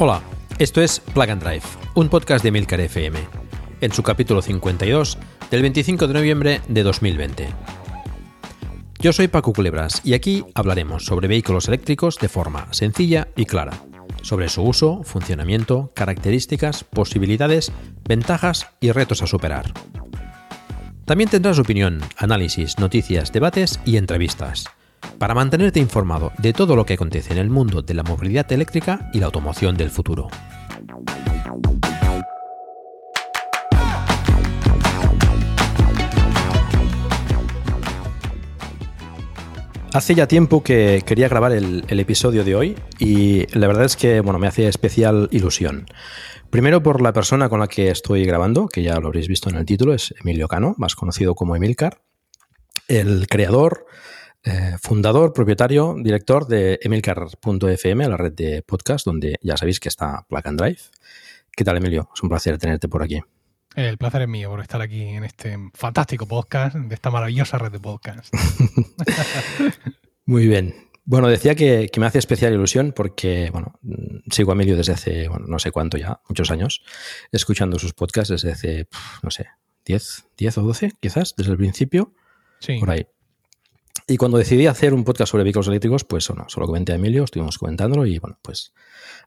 Hola, esto es Plug and Drive, un podcast de Milcar FM, en su capítulo 52 del 25 de noviembre de 2020. Yo soy Paco Culebras y aquí hablaremos sobre vehículos eléctricos de forma sencilla y clara, sobre su uso, funcionamiento, características, posibilidades, ventajas y retos a superar. También tendrás opinión, análisis, noticias, debates y entrevistas para mantenerte informado de todo lo que acontece en el mundo de la movilidad eléctrica y la automoción del futuro. Hace ya tiempo que quería grabar el, episodio de hoy y la verdad es que bueno, me hace especial ilusión. Primero por la persona con la que estoy grabando, que ya lo habréis visto en el título, es Emilio Cano, más conocido como Emilcar, el creador, eh, fundador, propietario, director de emilcar.fm, la red de podcast, donde ya sabéis que está Plug and Drive. ¿Qué tal, Emilio? Es un placer tenerte por aquí. El placer es mío por estar aquí en este fantástico podcast, de esta maravillosa red de podcast. Muy bien. Bueno, decía que, me hace especial ilusión porque, bueno, sigo a Emilio desde hace, bueno, no sé cuánto ya, muchos años, escuchando sus podcasts desde hace, no sé, 10, 10 o 12, quizás, desde el principio. Sí. Por ahí. Y cuando decidí hacer un podcast sobre vehículos eléctricos, pues bueno, solo comenté a Emilio, estuvimos comentándolo y bueno, pues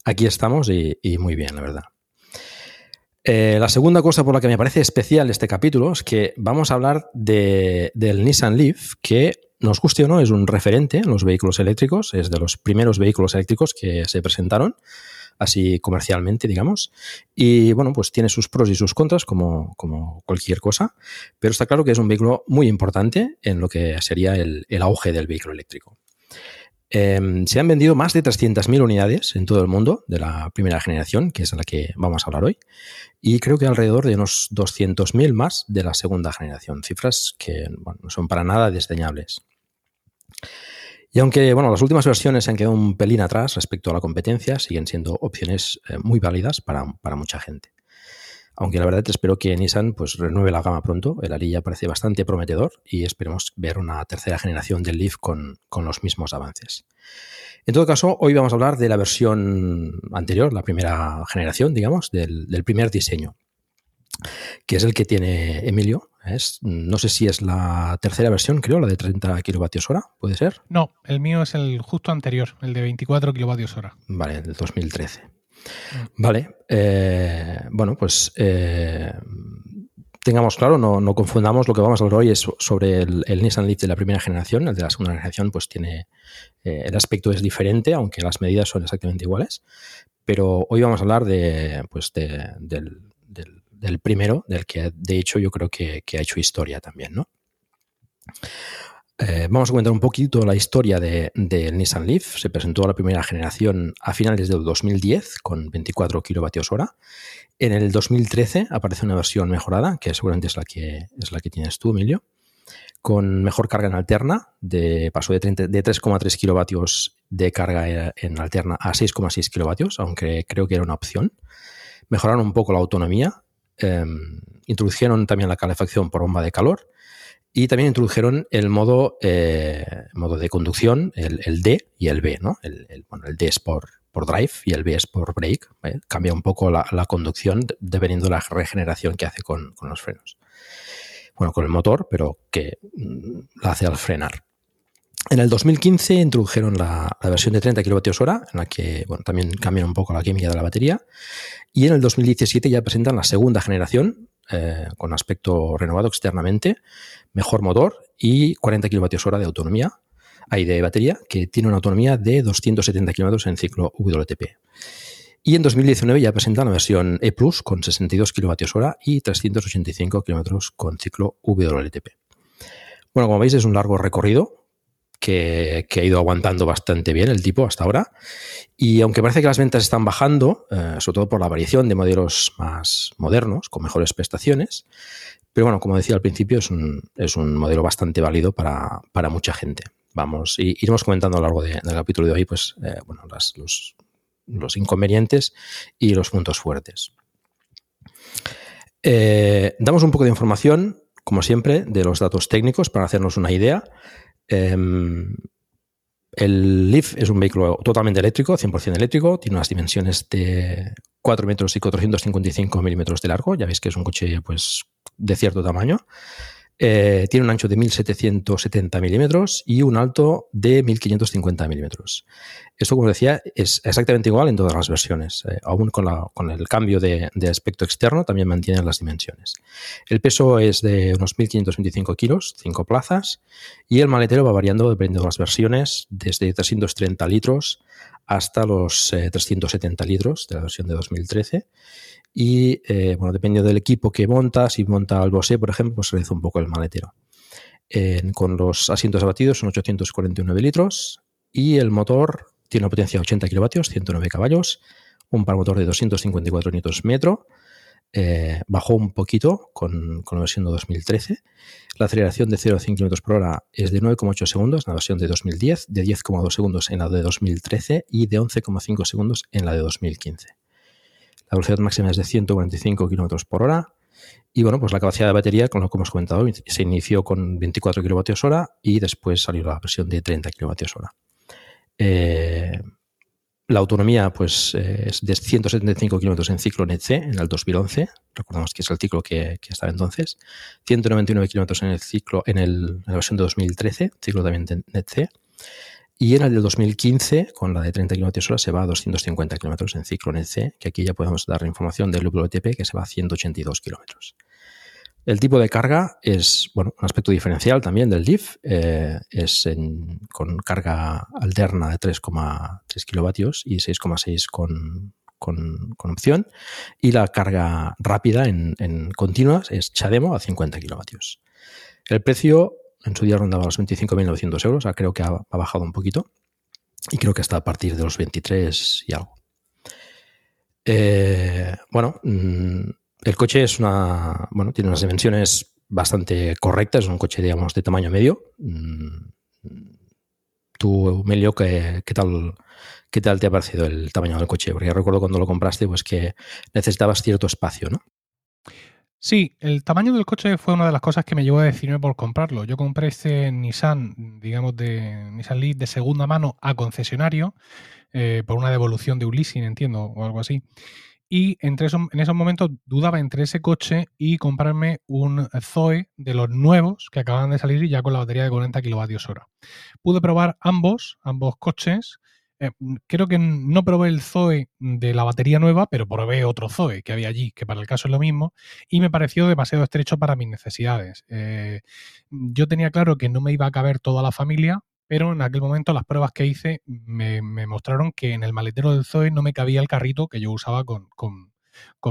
aquí estamos y, muy bien, la verdad. Eh, la segunda cosa por la que me parece especial este capítulo es que vamos a hablar del Nissan Leaf, que nos guste o no, es un referente en los vehículos eléctricos, es de los primeros vehículos eléctricos que se presentaron así comercialmente, digamos. Y bueno, pues tiene sus pros y sus contras, como, como cualquier cosa, pero está claro que es un vehículo muy importante en lo que sería el, auge del vehículo eléctrico. Em, se han vendido más de 300.000 unidades en todo el mundo de la primera generación, que es la que vamos a hablar hoy, y creo que alrededor de unos 200.000 más de la segunda generación, cifras que no son para nada desdeñables. Y aunque bueno, las últimas versiones se han quedado un pelín atrás respecto a la competencia, siguen siendo opciones eh, muy válidas para, mucha gente. Aunque la verdad espero que Nissan pues, renueve la gama pronto. El Arilla parece bastante prometedor y esperemos ver una tercera generación del Leaf con, los mismos avances. En todo caso, hoy vamos a hablar de la versión anterior, la primera generación, digamos, del primer diseño que es el que tiene Emilio. Es, no sé si es la tercera versión, creo, la de 30 kilovatios hora, ¿puede ser? No, el mío es el justo anterior, el de 24 kilovatios hora. Vale, del 2013. Mm. Vale, eh, bueno, pues eh, tengamos claro, no, confundamos, lo que vamos a hablar hoy es sobre el, Nissan Leaf de la primera generación, el de la segunda generación pues tiene, eh, el aspecto es diferente, aunque las medidas son exactamente iguales, pero hoy vamos a hablar de, pues del del primero, del que de hecho yo creo que, ha hecho historia también, ¿no? Eh, vamos a comentar un poquito la historia del de, Nissan Leaf. Se presentó a la primera generación a finales del 2010 con 24 kilovatios hora. En el 2013 aparece una versión mejorada, que seguramente es la que, es la que tienes tú, Emilio, con mejor carga en alterna. De, pasó de, de 3,3 kilovatios de carga en alterna a 6,6 kilovatios, aunque creo que era una opción. Mejoraron un poco la autonomía Em, introdujeron también la calefacción por bomba de calor y también introdujeron el modo, eh, modo de conducción, el, D y el B. ¿no? El, bueno, el D es por, por drive y el B es por brake. Cambia un poco la, conducción dependiendo de la regeneración que hace con, con, los frenos. Bueno, con el motor, pero que mm, la hace al frenar. En el 2015 introdujeron la, versión de 30 kWh, en la que bueno, también cambian un poco la química de la batería. Y en el 2017 ya presentan la segunda generación, eh, con aspecto renovado externamente, mejor motor y 40 kWh de autonomía, hay de batería, que tiene una autonomía de 270 km en ciclo WLTP. Y en 2019 ya presenta la versión E Plus con 62 kWh y 385 km con ciclo WLTP. Bueno, como veis es un largo recorrido que, ha ido aguantando bastante bien el tipo hasta ahora. Y aunque parece que las ventas están bajando, eh, sobre todo por la variación de modelos más modernos, con mejores prestaciones, pero bueno, como decía al principio, es un, es un modelo bastante válido para, mucha gente. Vamos, y iremos comentando a lo largo del capítulo de hoy, pues, eh, bueno, los, los, inconvenientes y los puntos fuertes. Eh, damos un poco de información, como siempre, de los datos técnicos para hacernos una idea. Em, el Leaf es un vehículo totalmente eléctrico, 100% eléctrico, tiene unas dimensiones de 4 metros y 455 milímetros de largo, ya veis que es un coche pues, de cierto tamaño. Eh, tiene un ancho de 1770 milímetros y un alto de 1550 milímetros. Esto, como decía, es exactamente igual en todas las versiones. Eh, aún con, el cambio de, aspecto externo, también mantienen las dimensiones. El peso es de unos 1525 kilos, 5 plazas, y el maletero va variando dependiendo de las versiones, desde 330 litros hasta los 370 eh, litros de la versión de 2013. Y eh, bueno, dependiendo del equipo que monta, si monta el Bose, por ejemplo, pues se reduce un poco el maletero. con los asientos abatidos son 849 litros y el motor tiene una potencia de 80 kilovatios, 109 caballos, un par motor de 254 Nm, eh, bajó un poquito con, con, la versión de 2013. La aceleración de 0 a 100 km por hora es de 9,8 segundos en la versión de 2010, de 10,2 segundos en la de 2013 y de 11,5 segundos en la de 2015. La velocidad máxima es de 145 km por hora. Y bueno, pues la capacidad de batería, con lo que hemos comentado, se inició con 24 kWh y después salió la versión de 30 kWh. Eh, la autonomía pues, eh, es de 175 km en ciclo NET-C en el 2011. Recordamos que es el ciclo que, estaba entonces. 199 km en el ciclo en, el, la versión de 2013, ciclo también de NET-C. Y en el de 2015, con la de 30 km hora, se va a 250 km en ciclo NC, que aquí ya podemos dar la información del WTP, que se va a 182 km. El tipo de carga es bueno, un aspecto diferencial también del DIF. Eh, es con carga alterna de 3,3 kilovatios y 6,6 con, con, opción. Y la carga rápida en, en continuas es Chademo a 50 kilovatios. El precio en su día rondaba los 25.900 euros, creo que ha, bajado un poquito y creo que está a partir de los 23 y algo. Eh, bueno, mm, el coche es una, bueno, tiene unas dimensiones bastante correctas, es un coche, digamos, de tamaño medio. Mm, tú, Melio, ¿qué, tal, ¿qué tal te ha parecido el tamaño del coche? Porque recuerdo cuando lo compraste, pues que necesitabas cierto espacio, ¿no? Sí, el tamaño del coche fue una de las cosas que me llevó a decidirme por comprarlo. Yo compré este Nissan, digamos, de Nissan Leaf de segunda mano a concesionario eh, por una devolución de un leasing, entiendo, o algo así. Y entre en esos momentos dudaba entre ese coche y comprarme un Zoe de los nuevos que acaban de salir ya con la batería de 40 kWh. Pude probar ambos, ambos coches, eh, creo que no probé el Zoe de la batería nueva, pero probé otro Zoe que había allí, que para el caso es lo mismo, y me pareció demasiado estrecho para mis necesidades. Eh, yo tenía claro que no me iba a caber toda la familia, pero en aquel momento las pruebas que hice me, mostraron que en el maletero del Zoe no me cabía el carrito que yo usaba con,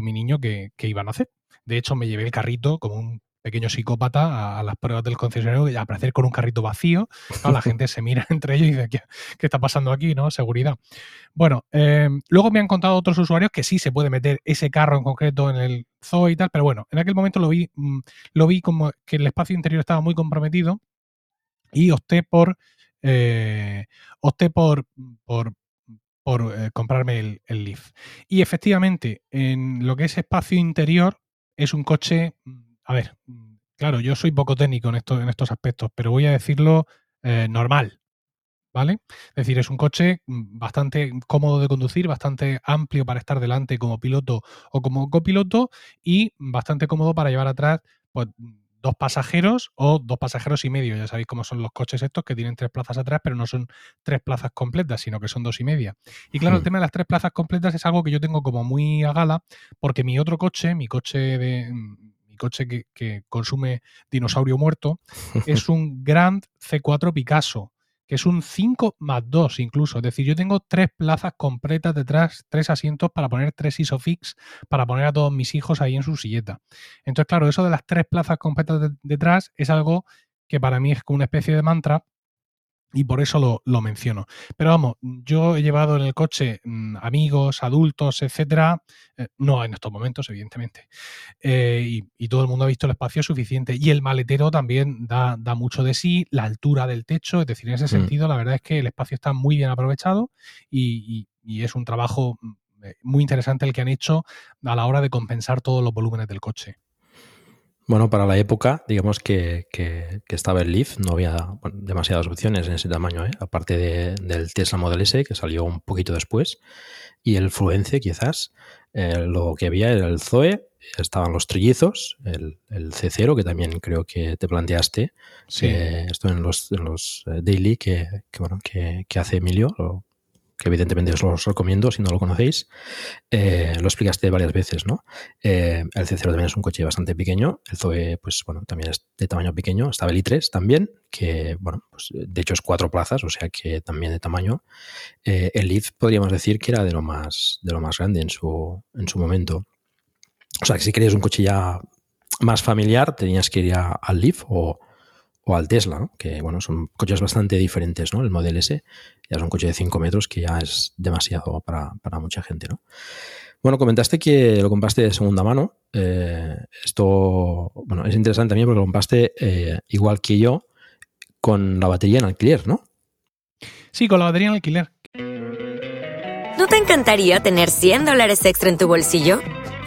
mi niño que, que iba a nacer. De hecho, me llevé el carrito como un pequeño psicópata a, las pruebas del concesionario y aparecer con un carrito vacío. la gente se mira entre ellos y dice, ¿qué, está pasando aquí? ¿no? Seguridad. Bueno, em, luego me han contado otros usuarios que sí se puede meter ese carro en concreto en el zoo y tal, pero bueno, en aquel momento lo vi, mm, lo vi como que el espacio interior estaba muy comprometido y opté por, eh, opté por, por, eh, comprarme el, el Leaf. Y efectivamente, en lo que es espacio interior, es un coche mm, a ver, claro, yo soy poco técnico en, en estos aspectos, pero voy a decirlo eh, normal, ¿vale? Es decir, es un coche mm, bastante cómodo de conducir, bastante amplio para estar delante como piloto o como copiloto y bastante cómodo para llevar atrás pues, dos pasajeros o dos pasajeros y medio. Ya sabéis cómo son los coches estos que tienen tres plazas atrás, pero no son tres plazas completas, sino que son dos y media. Y claro, el hmm. tema de las tres plazas completas es algo que yo tengo como muy a gala, porque mi otro coche, mi coche de coche que, consume dinosaurio muerto, es un Grand C4 Picasso, que es un 5 más 2 incluso. Es decir, yo tengo tres plazas completas detrás, tres asientos para poner tres ISOFIX, para poner a todos mis hijos ahí en su silleta. Entonces, claro, eso de las tres plazas completas detrás es algo que para mí es como una especie de mantra y por eso lo, menciono. Pero vamos, yo he llevado en el coche mm, amigos, adultos, etcétera, eh, no en estos momentos, evidentemente. Eh, y, todo el mundo ha visto el espacio suficiente. Y el maletero también da, mucho de sí, la altura del techo, es decir, en ese mm. sentido, la verdad es que el espacio está muy bien aprovechado y, y es un trabajo mm, eh, muy interesante el que han hecho a la hora de compensar todos los volúmenes del coche. Bueno, para la época, digamos que, estaba el Leaf, no había demasiadas opciones en ese tamaño, ¿eh? aparte del Tesla Model S, que salió un poquito después, y el Fluence quizás. Eh, lo que había era el Zoe, estaban los trillizos, el, C0, que también creo que te planteaste. Sí. Eh, esto en los, en los daily que, bueno, que, hace Emilio, que evidentemente os lo recomiendo si no lo conocéis. Eh, lo explicaste varias veces, ¿no? Eh, el C0 también es un coche bastante pequeño. El Zoe, pues bueno, también es de tamaño pequeño. Estaba el i3 también, que bueno, pues de hecho es cuatro plazas, o sea que también de tamaño. Eh, el Leaf podríamos decir que era de lo más, de lo más grande en su, en su momento. O sea que si querías un coche ya más familiar, tenías que ir al Leaf o, o al Tesla, que bueno, son coches bastante diferentes, ¿no? El Model S ya es un coche de 5 metros que ya es demasiado para, mucha gente, ¿no? Bueno, comentaste que lo compraste de segunda mano. Eh, esto, bueno, es interesante también porque lo compraste eh, igual que yo con la batería en alquiler, ¿no? Sí, con la batería en alquiler. ¿No te encantaría tener 100 dólares extra en tu bolsillo?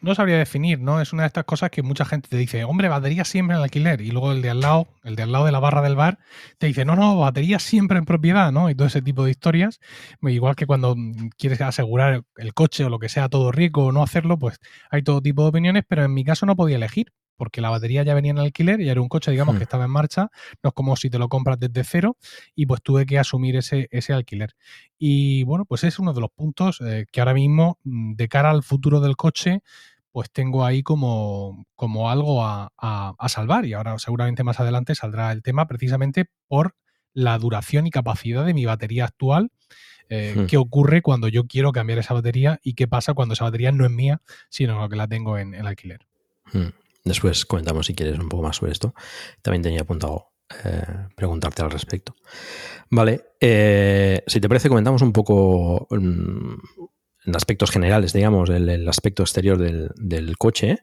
no, sabría definir, ¿no? Es una de estas cosas que mucha gente te dice, hombre, batería siempre en alquiler. Y luego el de al lado, el de al lado de la barra del bar, te dice, no, no, batería siempre en propiedad, ¿no? Y todo ese tipo de historias. Igual que cuando quieres asegurar el coche o lo que sea todo rico o no hacerlo, pues hay todo tipo de opiniones, pero en mi caso no podía elegir porque la batería ya venía en alquiler y era un coche, digamos, que hmm. estaba en marcha, no es como si te lo compras desde cero, y pues tuve que asumir ese, ese alquiler. Y bueno, pues es uno de los puntos eh, que ahora mismo, mm, de cara al futuro del coche, pues tengo ahí como, como algo a, salvar. Y ahora seguramente más adelante saldrá el tema precisamente por la duración y capacidad de mi batería actual. Eh, hmm. ¿Qué ocurre cuando yo quiero cambiar esa batería y qué pasa cuando esa batería no es mía, sino que la tengo en el alquiler? Hmm. Después comentamos si quieres un poco más sobre esto. También tenía apuntado eh, preguntarte al respecto. Vale, eh, si te parece, comentamos un poco mm, en aspectos generales, digamos, el, aspecto exterior del, coche,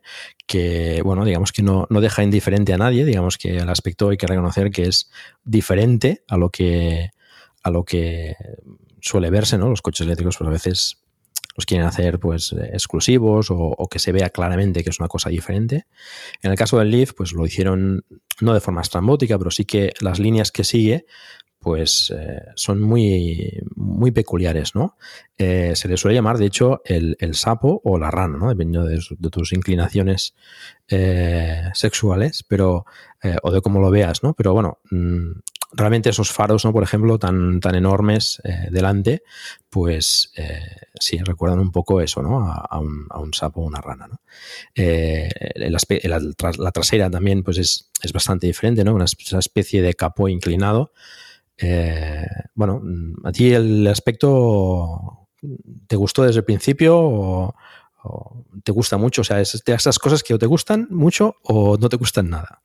que, bueno, digamos que no, no, deja indiferente a nadie, digamos que el aspecto hay que reconocer que es diferente a lo que, a lo que suele verse, ¿no? Los coches eléctricos, pues a veces los quieren hacer pues exclusivos o, que se vea claramente que es una cosa diferente. En el caso del Leaf, pues lo hicieron no de forma estrambótica, pero sí que las líneas que sigue pues eh, son muy, muy peculiares, ¿no? Eh, se le suele llamar, de hecho, el, sapo o la rana, ¿no? Dependiendo de, tus inclinaciones eh, sexuales, pero, o de cómo lo veas, ¿no? Pero bueno, mm, realmente esos faros, ¿no? Por ejemplo, tan, tan enormes eh, delante, pues eh, sí, recuerdan un poco eso, ¿no? A, un, sapo o una rana, ¿no? Eh, la, trasera también, pues es, es, bastante diferente, ¿no? Una, especie de capó inclinado. bueno, ¿a ti el aspecto te gustó desde el principio o, te gusta mucho? O sea, es de esas cosas que o te gustan mucho o no te gustan nada.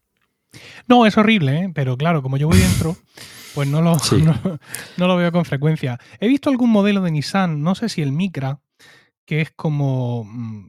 No, es horrible, ¿eh? pero claro, como yo voy dentro, pues no lo, no, lo veo con frecuencia. He visto algún modelo de Nissan, no sé si el Micra, que es como mm,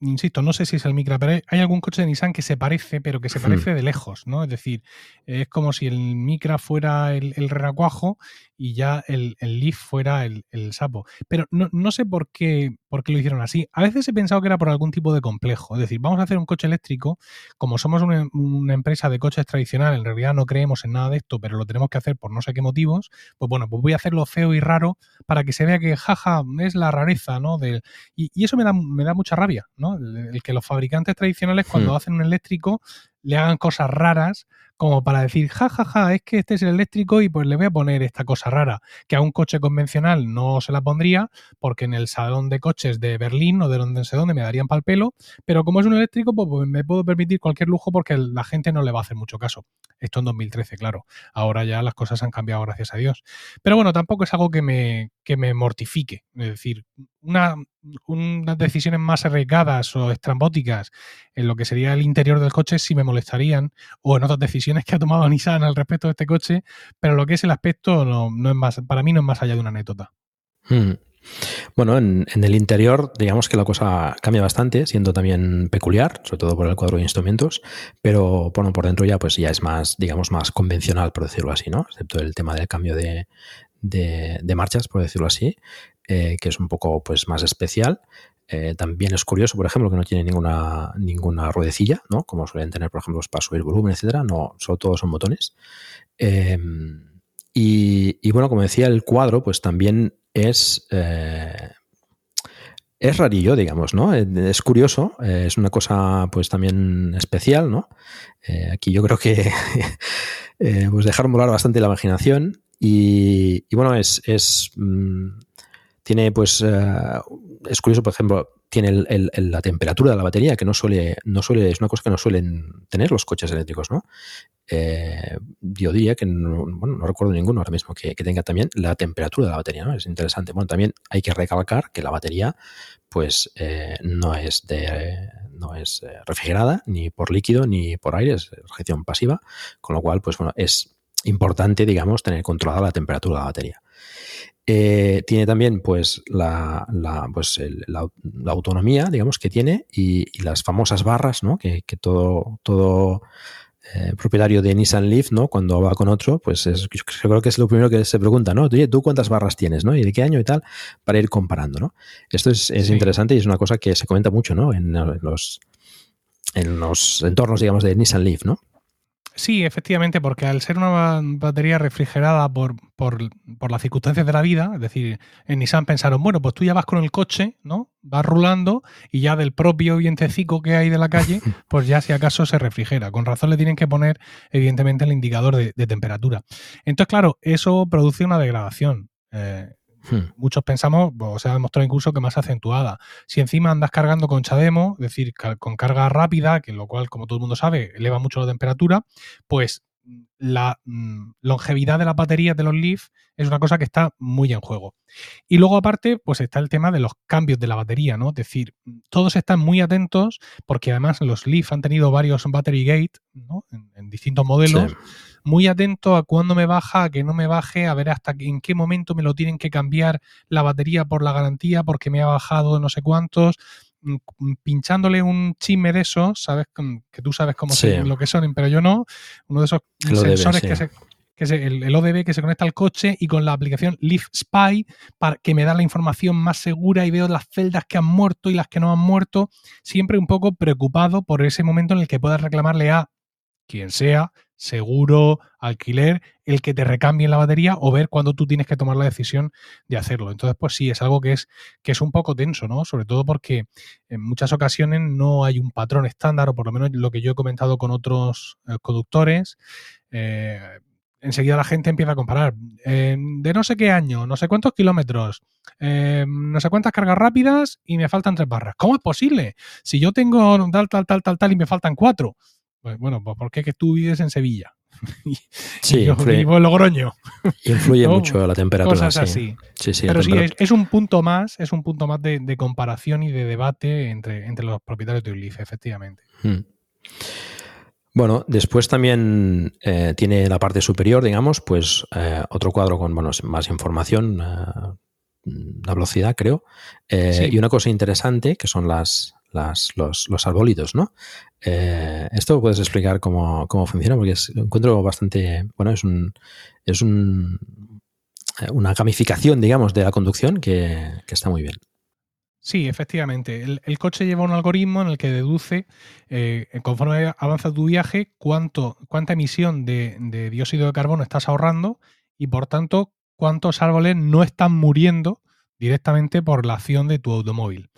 insisto, no sé si es el Micra, pero hay algún coche de Nissan que se parece, pero que se hmm. parece de lejos, ¿no? Es decir, es como si el Micra fuera el, el renacuajo y ya el, Leaf fuera el, sapo. Pero no, sé por qué, por qué lo hicieron así. A veces he pensado que era por algún tipo de complejo. Es decir, vamos a hacer un coche eléctrico, como somos una, empresa de coches tradicional, en realidad no creemos en nada de esto, pero lo tenemos que hacer por no sé qué motivos, pues bueno, pues voy a hacerlo feo y raro para que se vea que, jaja, es la rareza, ¿no? Del, y, eso me da, me da mucha rabia, ¿no? El, que los fabricantes tradicionales cuando hmm. hacen un eléctrico le hagan cosas raras como para decir, ja, ja, ja, es que este es el eléctrico y pues le voy a poner esta cosa rara, que a un coche convencional no se la pondría, porque en el salón de coches de Berlín o de donde sé dónde me darían pal pelo, pero como es un eléctrico, pues, pues, me puedo permitir cualquier lujo porque la gente no le va a hacer mucho caso. Esto en 2013, claro. Ahora ya las cosas han cambiado, gracias a Dios. Pero bueno, tampoco es algo que me, que me mortifique. Es decir, una, unas decisiones más arriesgadas o estrambóticas en lo que sería el interior del coche sí me molestarían, o en otras decisiones que ha tomado Nissan al respecto de este coche, pero lo que es el aspecto no, es más, para mí no es más allá de una anécdota. Hmm. Bueno, en, el interior, digamos que la cosa cambia bastante, siendo también peculiar, sobre todo por el cuadro de instrumentos, pero bueno, por dentro ya pues ya es más, digamos, más convencional, por decirlo así, ¿no? Excepto el tema del cambio de, de, marchas, por decirlo así, eh, que es un poco pues más especial. Eh, también es curioso, por ejemplo, que no tiene ninguna, ninguna ruedecilla, ¿no? Como suelen tener, por ejemplo, para subir volumen, etcétera. No, solo todos son botones. Em, y, bueno, como decía, el cuadro, pues también es. Eh, es rarillo, digamos, ¿no? Es curioso, es una cosa pues también especial, ¿no? aquí yo creo que pues dejar volar bastante la imaginación y, bueno, es, es mm, tiene pues eh, es curioso por ejemplo tiene la temperatura de la batería que no suele no suele es una cosa que no suelen tener los coches eléctricos no eh, yo diría que no, bueno, no recuerdo ninguno ahora mismo que, tenga también la temperatura de la batería no es interesante. Bueno también hay que recalcar que la batería pues eh, no es de no es refrigerada ni por líquido ni por aire es refrigeración pasiva con lo cual pues bueno es importante digamos tener controlada la temperatura de la batería eh, tiene también pues, la, pues la, autonomía, digamos, que tiene y, las famosas barras, ¿no? Que, todo, todo eh, propietario de Nissan Leaf, ¿no? Cuando va con otro, pues es, yo creo que es lo primero que se pregunta, ¿no? Oye, ¿tú cuántas barras tienes, ¿no? ¿Y de qué año y tal? Para ir comparando, ¿no? Esto es, interesante y es una cosa que se comenta mucho, ¿no? En los, en los entornos, digamos, de Nissan Leaf, ¿no? Sí, efectivamente, porque al ser una batería refrigerada por, por, las circunstancias de la vida, es decir, en Nissan pensaron, bueno, pues tú ya vas con el coche, ¿no? Vas rulando y ya del propio vientecico que hay de la calle, pues ya si acaso se refrigera. Con razón le tienen que poner, evidentemente, el indicador de, temperatura. Entonces, claro, eso produce una degradación. Eh, Hmm. Muchos pensamos, o se ha demostrado incluso que más acentuada. Si encima andas cargando con Chademo, es decir, con carga rápida, que lo cual, como todo el mundo sabe, eleva mucho la temperatura, pues la mm, longevidad de las baterías de los Leaf es una cosa que está muy en juego. Y luego, aparte, pues está el tema de los cambios de la batería, ¿no? Es decir, todos están muy atentos porque además los Leaf han tenido varios battery gate, ¿no? En, distintos modelos muy atento a cuándo me baja, a que no me baje, a ver hasta en qué momento me lo tienen que cambiar la batería por la garantía porque me ha bajado no sé cuántos. Mm, mm, pinchándole un chisme de esos, sabes que tú sabes cómo lo que son, pero yo no, uno de esos sensores que se que es el, ODB que se conecta al coche y con la aplicación Leaf Spy para que me da la información más segura y veo las celdas que han muerto y las que no han muerto, siempre un poco preocupado por ese momento en el que puedas reclamarle a quien sea, seguro, alquiler, el que te recambie la batería o ver cuándo tú tienes que tomar la decisión de hacerlo. Entonces, pues sí, es algo que es, que es un poco tenso, ¿no? Sobre todo porque en muchas ocasiones no hay un patrón estándar, o por lo menos lo que yo he comentado con otros eh, conductores. Eh, enseguida la gente empieza a comparar. de no sé qué año, no sé cuántos kilómetros, eh, no sé cuántas cargas rápidas y me faltan tres barras. ¿Cómo es posible? Si yo tengo tal, tal, tal, tal, tal y me faltan cuatro. Pues, bueno, pues porque que tú vives en Sevilla. Sí, y yo influye, vivo en Logroño. influye ¿no? mucho la temperatura. Cosas sí. así. Sí, sí, la Pero sí, es, es un punto más, es un punto más de, de comparación y de debate entre, entre los propietarios de Leaf, efectivamente. Mm. Bueno, después también eh, tiene la parte superior, digamos, pues eh, otro cuadro con bueno, más información, eh, la velocidad, creo. Sí. Y una cosa interesante que son las, las, los, los arbolitos, ¿no? Eh, esto puedes explicar cómo, cómo funciona, porque es, encuentro bastante. Bueno, es un. Es un eh, una gamificación, digamos, de la conducción que, que está muy bien. Sí, efectivamente. El, coche lleva un algoritmo en el que deduce, eh, conforme avanza tu viaje, cuánto, cuánta emisión de dióxido de carbono estás ahorrando y, por tanto, cuántos árboles no están muriendo directamente por la acción de tu automóvil.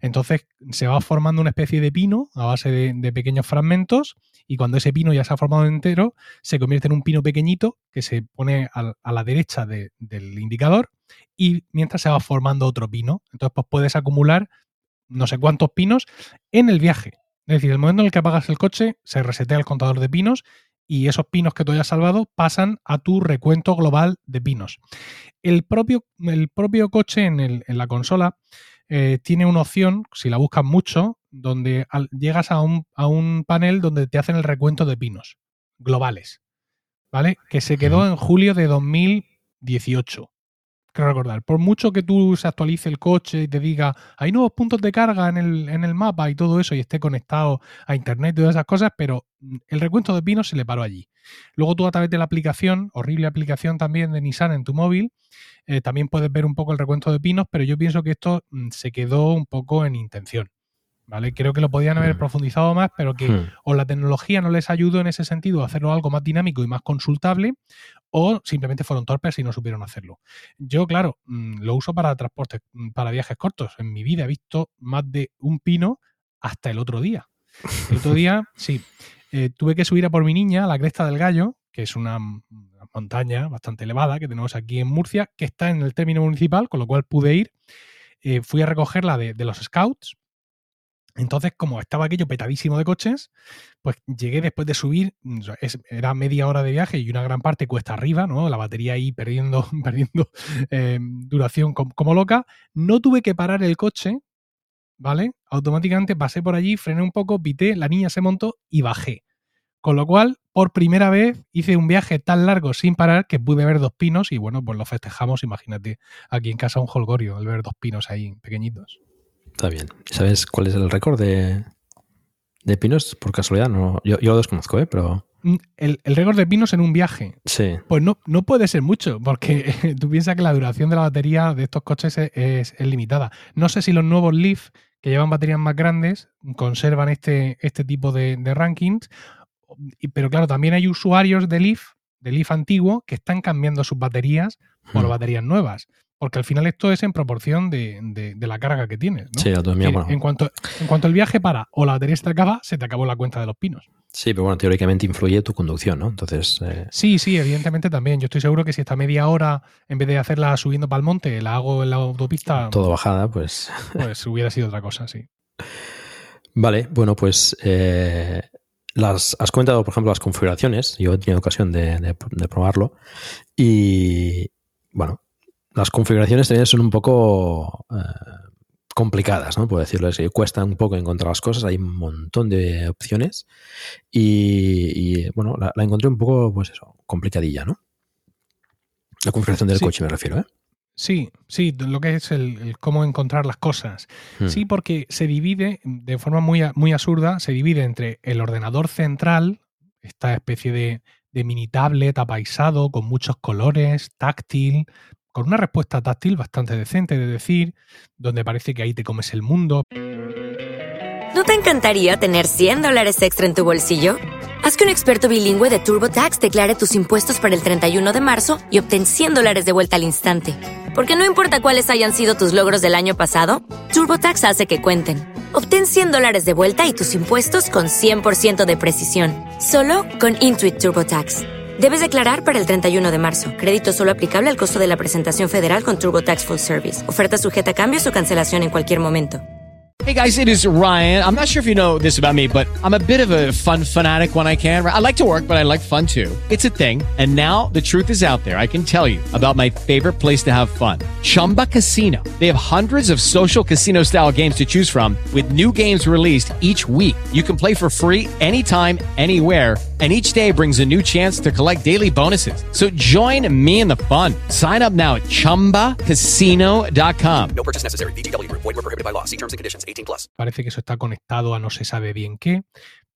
Entonces se va formando una especie de pino a base de, pequeños fragmentos y cuando ese pino ya se ha formado entero, se convierte en un pino pequeñito que se pone a, la derecha de- del indicador y mientras se va formando otro pino. Entonces pues puedes acumular no sé cuántos pinos en el viaje. Es decir, el momento en el que apagas el coche, se resetea el contador de pinos y esos pinos que tú hayas salvado pasan a tu recuento global de pinos. El propio, el propio coche en, el- en la consola eh, tiene una opción, si la buscas mucho, donde al- llegas a un, a un panel donde te hacen el recuento de pinos globales, ¿vale? Que se quedó en julio de 2018 creo recordar. Por mucho que tú se actualice el coche y te diga, hay nuevos puntos de carga en el, en el mapa y todo eso y esté conectado a internet y todas esas cosas, pero mm, el recuento de pinos se le paró allí. Luego tú a través de la aplicación, horrible aplicación también de Nissan en tu móvil, eh, también puedes ver un poco el recuento de pinos, pero yo pienso que esto mm, se quedó un poco en intención. ¿Vale? Creo que lo podían haber Mm. profundizado más, pero que Hmm. o la tecnología no les ayudó en ese sentido a hacerlo algo más dinámico y más consultable, o simplemente fueron torpes y no supieron hacerlo. Yo, claro, mm, lo uso para transporte, mm, para viajes cortos. En mi vida he visto más de un pino hasta el otro día. El otro día, sí, eh, tuve que subir a por mi niña a la Cresta del Gallo, que es una, una montaña bastante elevada que tenemos aquí en Murcia, que está en el término municipal, con lo cual pude ir. Eh, fui a recogerla de, de los scouts. Entonces, como estaba aquello petadísimo de coches, pues llegué después de subir, era media hora de viaje y una gran parte cuesta arriba, ¿no? La batería ahí perdiendo, perdiendo eh, duración com- como loca. No tuve que parar el coche, ¿vale? Automáticamente pasé por allí, frené un poco, pité, la niña se montó y bajé. Con lo cual, por primera vez hice un viaje tan largo sin parar que pude ver dos pinos y bueno, pues lo festejamos, imagínate, aquí en casa un holgorio, el ver dos pinos ahí pequeñitos. Está bien. ¿Sabes cuál es el récord de, de pinos? Por casualidad, no. Yo, yo lo desconozco, ¿eh? Pero Mm, El, el récord de pinos en un viaje. sí. Pues no, no puede ser mucho, porque tú piensas que la duración de la batería de estos coches es, es- es limitada. No sé si los nuevos Leaf, que llevan baterías más grandes, conservan este, este tipo de, de rankings, pero claro, también hay usuarios de Leaf, de Leaf antiguo, que están cambiando sus baterías por Hmm. baterías nuevas. Porque al final esto es en proporción de, de- de la carga que tienes. ¿no? Sí, la autonomía, bueno. en, cuanto, en cuanto el viaje para o la batería se te acaba, se te acabó la cuenta de los pinos. Sí, pero bueno, teóricamente influye tu conducción, ¿no? Entonces, eh, Sí, sí, evidentemente también. Yo estoy seguro que si esta media hora, en vez de hacerla subiendo para el monte, la hago en la autopista, todo bajada, pues. pues hubiera sido otra cosa, sí. Vale, bueno, pues eh, las has comentado, por ejemplo, las configuraciones. Yo he tenido ocasión de, de- de probarlo. Y bueno, las configuraciones también son un poco eh, complicadas, ¿no? Puedo decirlo así. Cuesta un poco encontrar las cosas. Hay un montón de opciones. Y, y, bueno, la, la encontré un poco, pues eso, complicadilla, ¿no? La configuración del Sí. coche me refiero, ¿eh? Sí, sí, lo que es el, el cómo encontrar las cosas. Hmm. Sí, porque se divide de forma muy, muy absurda, se divide entre el ordenador central, esta especie de, de mini tablet apaisado con muchos colores, táctil, con una respuesta táctil bastante decente, de decir, donde parece que ahí te comes el mundo, ¿No te encantaría tener 100 dólares extra en tu bolsillo? Haz que un experto bilingüe de TurboTax declare tus impuestos para el 31 de marzo y obtén 100 dólares de vuelta al instante. Porque no importa cuáles hayan sido tus logros del año pasado, TurboTax hace que cuenten. Obtén 100 dólares de vuelta y tus impuestos con 100% de precisión. Solo con Intuit TurboTax. Debes declarar para el 31 de marzo. Crédito solo aplicable al costo de la presentación federal con TurboTax Full Service. Oferta sujeta a cambios o cancelación en cualquier momento. Hey guys, it is Ryan. I'm not sure if you know this about me, but I'm a bit of a fun fanatic when I can. I like to work, but I like fun too. It's a thing. And now the truth is out there. I can tell you about my favorite place to have fun. Chumba Casino. They have hundreds of social casino style games to choose from with new games released each week. You can play for free anytime, anywhere and each day brings a new chance to collect daily bonuses. So join me in the fun. Sign up now at ChumbaCasino.com. No purchase necessary. BGW. Void were prohibited by law. See terms and conditions. 18 plus. Parece que eso está conectado a no se sabe bien qué,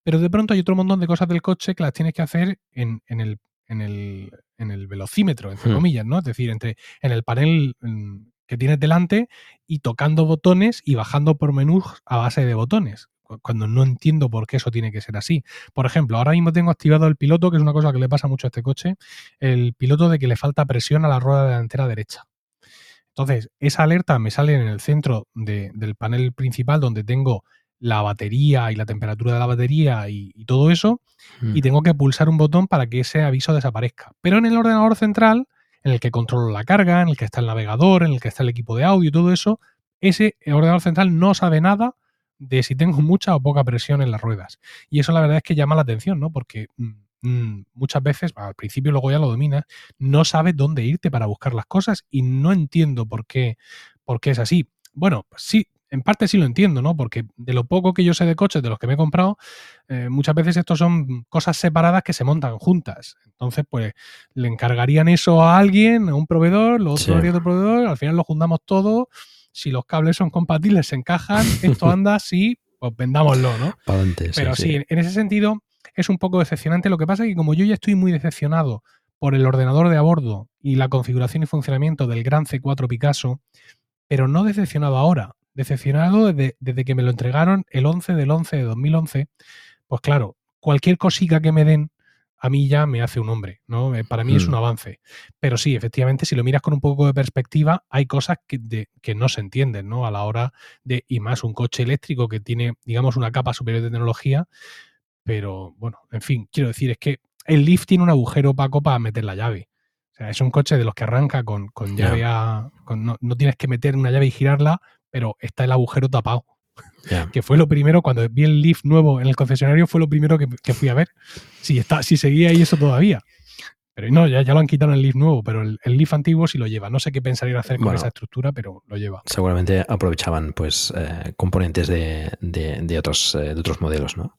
pero de pronto hay otro montón de cosas del coche que las tienes que hacer en, en el, en, el, en el velocímetro, entre Hmm. comillas, ¿no? Es decir, entre, en el panel mm, que tienes delante y tocando botones y bajando por menús a base de botones. Cu- Cuando no entiendo por qué eso tiene que ser así. Por ejemplo, ahora mismo tengo activado el piloto, que es una cosa que le pasa mucho a este coche, el piloto de que le falta presión a la rueda delantera derecha. Entonces, esa alerta me sale en el centro de- del panel principal donde tengo la batería y la temperatura de la batería y, y todo eso, Mm. y tengo que pulsar un botón para que ese aviso desaparezca. Pero en el ordenador central, en el que controlo la carga, en el que está el navegador, en el que está el equipo de audio y todo eso, ese ordenador central no sabe nada de si tengo mucha o poca presión en las ruedas. Y eso la verdad es que llama la atención, ¿no? Porque mm, mm, muchas veces, al principio luego ya lo dominas, no sabes dónde irte para buscar las cosas y no entiendo por qué, por qué es así. Bueno, pues sí, en parte sí lo entiendo, ¿no? Porque de lo poco que yo sé de coches, de los que me he comprado, eh, muchas veces estos son cosas separadas que se montan juntas. Entonces, pues le encargarían eso a alguien, a un proveedor, lo otro Sí. haría otro proveedor, al final lo juntamos todo. Si los cables son compatibles, se encajan, esto anda, sí, pues vendámoslo, ¿no? Para adelante. Pero sí, en ese sentido es un poco decepcionante. Lo que pasa es que como yo ya estoy muy decepcionado por el ordenador de a bordo y la configuración y funcionamiento del gran C4 Picasso, pero no decepcionado ahora, decepcionado desde, desde que me lo entregaron el 11 del 11 de 2011, pues claro, cualquier cosica que me den a mí ya me hace un hombre, ¿no? Eh, Para mí es Hmm. un avance. Pero sí, efectivamente, si lo miras con un poco de perspectiva, hay cosas que, de- que no se entienden, ¿no? A la hora de, y más un coche eléctrico que tiene, digamos, una capa superior de tecnología, pero bueno, en fin, quiero decir, es que el Leaf tiene un agujero opaco para meter la llave. O sea, es un coche de los que arranca con, con llave a. con- no, no tienes que meter una llave y girarla, pero está el agujero tapado. Que fue lo primero, cuando vi el Leaf nuevo en el concesionario, fue lo primero que, que fui a ver. Si, está, si seguía ahí eso todavía. Pero no, ya, ya lo han quitado en el Leaf nuevo, pero el, el Leaf antiguo sí lo lleva. No sé qué pensarían hacer con Bueno. esa estructura, pero lo lleva. Seguramente aprovechaban pues eh, componentes de, de- de otros, eh, de otros modelos, ¿no?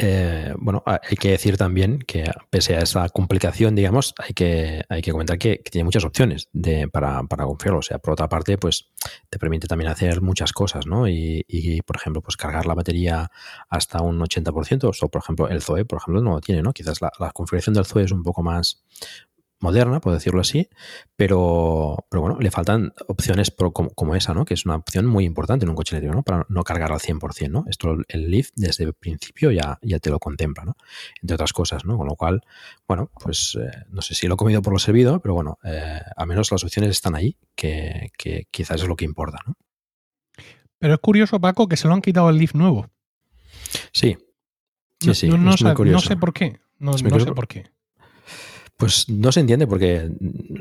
Eh, bueno, a- hay que decir también que pese a esa complicación, digamos, hay que, hay que comentar que, tiene muchas opciones de, para, para configurarlo. O sea, por otra parte, pues te permite también hacer muchas cosas, ¿no? Y, y, por ejemplo, pues cargar la batería hasta un 80%. O, por ejemplo, el Zoe, por ejemplo, no lo tiene, ¿no? Quizás la configuración del Zoe es un poco más moderna, por decirlo así, pero, pero bueno, le faltan opciones pro- como, como esa, ¿no? Que es una opción muy importante en un coche eléctrico, ¿no? Para no cargar al 100%, ¿no? Esto el Leaf desde el principio ya, ya te lo contempla, ¿no? Entre otras cosas, ¿no? Con lo cual, bueno, pues eh, no sé si lo he comido por lo servido, pero bueno, eh, al menos las opciones están ahí, que, que quizás es lo que importa, ¿no? Pero es curioso, Paco, que se lo han quitado el Leaf nuevo. Sí. Sí, No- sí, no, no sé, no sé por qué. No, sé por qué. Pues no se entiende porque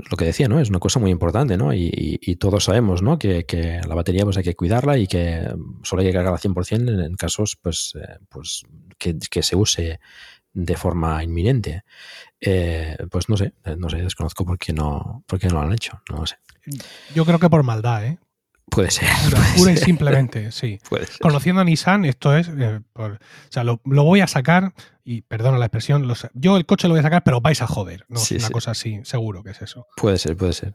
lo que decía, ¿no? Es una cosa muy importante, ¿no? Y, y- y todos sabemos, ¿no? Que, que la batería pues hay que cuidarla y que solo hay que cargarla al 100% en, casos pues, eh, pues que, que se use de forma inminente. Eh, pues no sé, no sé, desconozco por qué no, por qué no lo han hecho, no lo sé. Yo creo que por maldad, ¿eh? Puede ser. Pura, puede pura y ser, simplemente, sí. Conociendo a Nissan, esto es. eh, por- o sea, lo, lo voy a sacar, y perdona la expresión, yo el coche lo voy a sacar, pero vais a joder. No, Sí, Es una sí. cosa así, seguro que es eso. Puede ser, puede ser.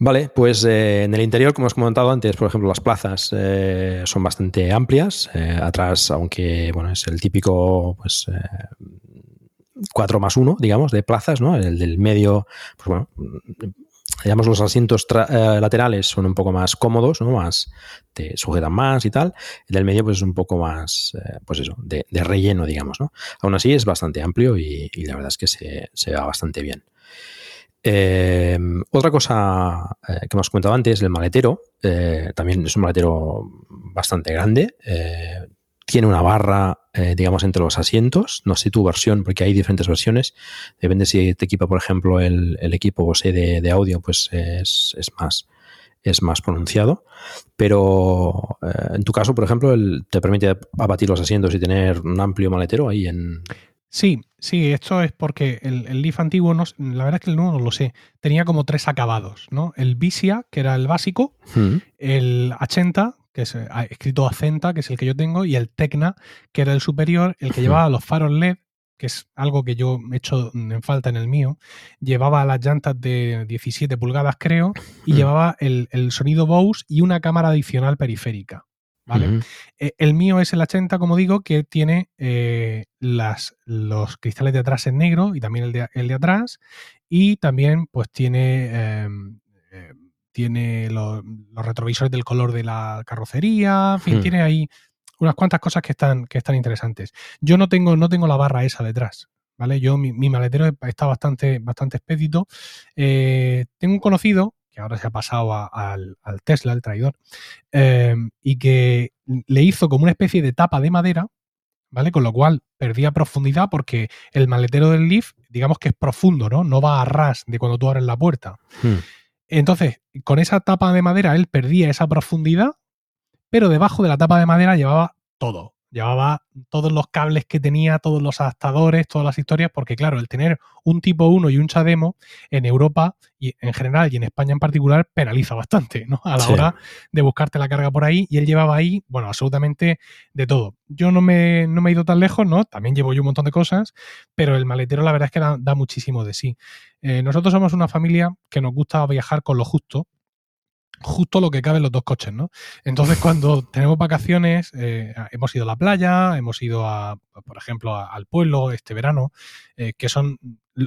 Vale, pues eh, en el interior, como os comentado antes, por ejemplo, las plazas eh, son bastante amplias. Atrás, aunque bueno, es el típico pues, eh, 4 más 1, digamos, de plazas, ¿no? El del medio, pues bueno, digamos, los asientos eh, laterales son un poco más cómodos, ¿no? Más, te sujetan más y tal. El del medio, pues es un poco más, eh, pues eso, de, relleno, digamos, ¿no? Aún así es bastante amplio y, la verdad es que se, se va bastante bien. Eh, otra cosa que hemos comentado antes, el maletero, también es un maletero bastante grande. tiene una barra, eh, digamos, entre los asientos. No sé tu versión, porque hay diferentes versiones. Depende si te equipa, por ejemplo, el, el equipo Bose de, de audio, pues es, es más, es más pronunciado, pero eh, en tu caso, por ejemplo, el, te permite abatir los asientos y tener un amplio maletero ahí en... Sí, sí, esto es porque el, el Leaf antiguo, no, la verdad es que el nuevo no lo sé, tenía como tres acabados, ¿no? El Visia, que era el básico, Mm, el 80, que es eh, escrito Acenta, que es el que yo tengo, y el Tecna, que era el superior, el que llevaba los faros LED, que es algo que yo he hecho en falta en el mío, llevaba las llantas de 17 pulgadas, creo, y Mm. llevaba el, el sonido Bose y una cámara adicional periférica. ¿Vale? Eh, El mío es el 80, como digo, que tiene eh, las, los cristales de atrás en negro y también el de, el de atrás. Y también, pues, tiene, eh, tiene los, los retrovisores del color de la carrocería. En fin, Hmm. tiene ahí unas cuantas cosas que están, que están interesantes. Yo no tengo, no tengo la barra esa detrás. ¿Vale? Yo, mi, mi maletero está bastante, bastante expedito. Eh, tengo un conocido que ahora se ha pasado a- al, al Tesla, el traidor, eh, y que le hizo como una especie de tapa de madera, ¿vale? Con lo cual perdía profundidad porque el maletero del Leaf, digamos que es profundo, ¿no? No va a ras de cuando tú abres la puerta. Mm. Entonces, con esa tapa de madera él perdía esa profundidad, pero debajo de la tapa de madera llevaba todo. Llevaba todos los cables que tenía, todos los adaptadores, todas las historias, porque claro, el tener un tipo 1 y un Chademo en Europa y en general y en España en particular penaliza bastante, ¿no? A la Sí. hora de buscarte la carga por ahí y él llevaba ahí, bueno, absolutamente de todo. Yo no me, no me he ido tan lejos, ¿no? También llevo yo un montón de cosas, pero el maletero la verdad es que da, da muchísimo de sí. Eh, nosotros somos una familia que nos gusta viajar con lo justo, justo lo que cabe en los dos coches, ¿no? Entonces, cuando tenemos vacaciones, eh, hemos ido a la playa, hemos ido a, por ejemplo, a- al pueblo este verano, eh, que son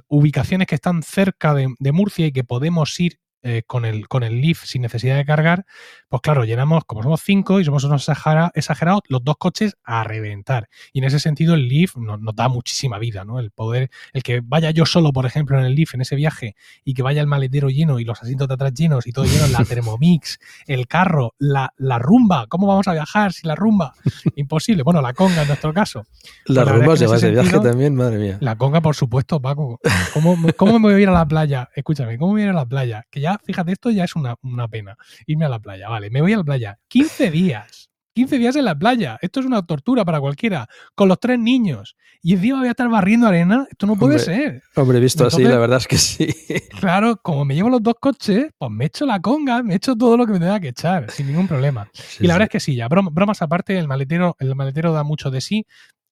ubicaciones que están cerca de, de Murcia y que podemos ir eh, con, el, con el Leaf sin necesidad de cargar, pues claro, llenamos, como somos cinco y somos unos exagera- exagerados, los dos coches a reventar. Y en ese sentido el Leaf nos, nos da muchísima vida, ¿no? El poder, el que vaya yo solo, por ejemplo, en el Leaf, en ese viaje, y que vaya el maletero lleno y los asientos de atrás llenos y todo lleno, la Thermomix, el carro, la, la rumba, ¿cómo vamos a viajar sin la rumba? Imposible. Bueno, la conga en nuestro caso. La es que en llevas ese viaje también, madre mía. La conga, por supuesto, Paco. ¿Cómo, cómo me voy a ir a la playa? Escúchame, ¿cómo me voy a ir a la playa? Que ya, fíjate, esto ya es una, una pena. Irme a la playa, vale. Me voy a la playa. 15 días. 15 días en la playa. Esto es una tortura para cualquiera. Con los tres niños. Y encima voy a estar barriendo arena. Esto no puede Hombre. ser. Hombre, visto así, la verdad es que sí. Claro, como me llevo los dos coches, pues me echo la conga, me echo todo lo que me tenga que echar, sin ningún problema. y la verdad es que sí, ya brom- bromas aparte, el maletero, el maletero da mucho de sí.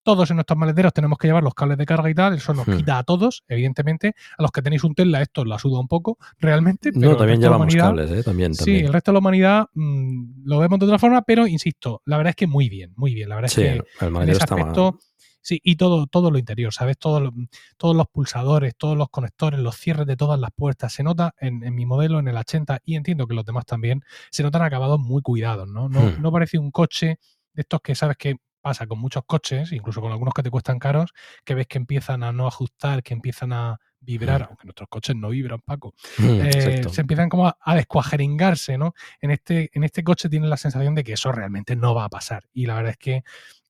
Todos en nuestros maleteros tenemos que llevar los cables de carga y tal, eso nos Hmm. quita a todos, evidentemente. A los que tenéis un Tesla esto la suda un poco, realmente. Pero No, también llevamos cables, ¿eh? También, Sí, el resto de la humanidad mm, lo vemos de otra forma, pero insisto, la verdad es que muy bien, muy bien. La verdad Sí, es que el en ese está mal. aspecto, sí, y todo, todo lo interior, ¿sabes? Todo lo- todos los pulsadores, todos los conectores, los cierres de todas las puertas. Se nota en, en mi modelo, en el 80, y entiendo que los demás también, se notan acabados muy cuidados, ¿no? No, Hmm. no parece un coche de estos que sabes que pasa con muchos coches, incluso con algunos que te cuestan caros, que ves que empiezan a no ajustar, que empiezan a vibrar, Hmm. aunque nuestros coches no vibran, Paco. Mm, Eh, se empiezan como a, a descuajeringarse, ¿no? En este, en este coche tienes la sensación de que eso realmente no va a pasar. Y la verdad es que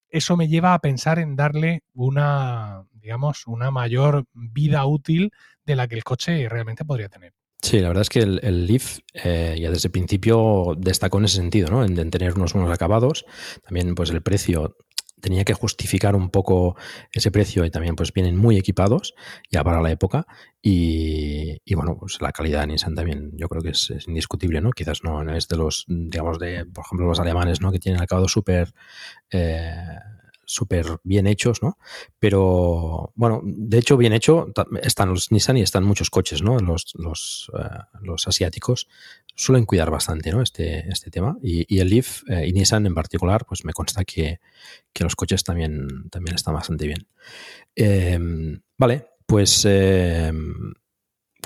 eso me lleva a pensar en darle una, digamos, una mayor vida útil de la que el coche realmente podría tener. Sí, la verdad es que el, el Leaf eh, ya desde el principio destacó en ese sentido, ¿no? En, en tener unos buenos acabados. También, pues el precio tenía que justificar un poco ese precio y también, pues vienen muy equipados ya para la época. Y, y, bueno, pues la calidad de Nissan también yo creo que es, indiscutible, ¿no? Quizás no, no es de los, digamos, de, por ejemplo, los alemanes, ¿no? Que tienen acabados súper. Eh, súper bien hechos, ¿no? Pero bueno, de hecho, bien hecho están los Nissan y están muchos coches, ¿no? Los, los, eh, los asiáticos suelen cuidar bastante, ¿no? Este, este tema. Y, el Leaf eh, y Nissan en particular, pues me consta que, que los coches también, también están bastante bien. Eh, vale, pues eh,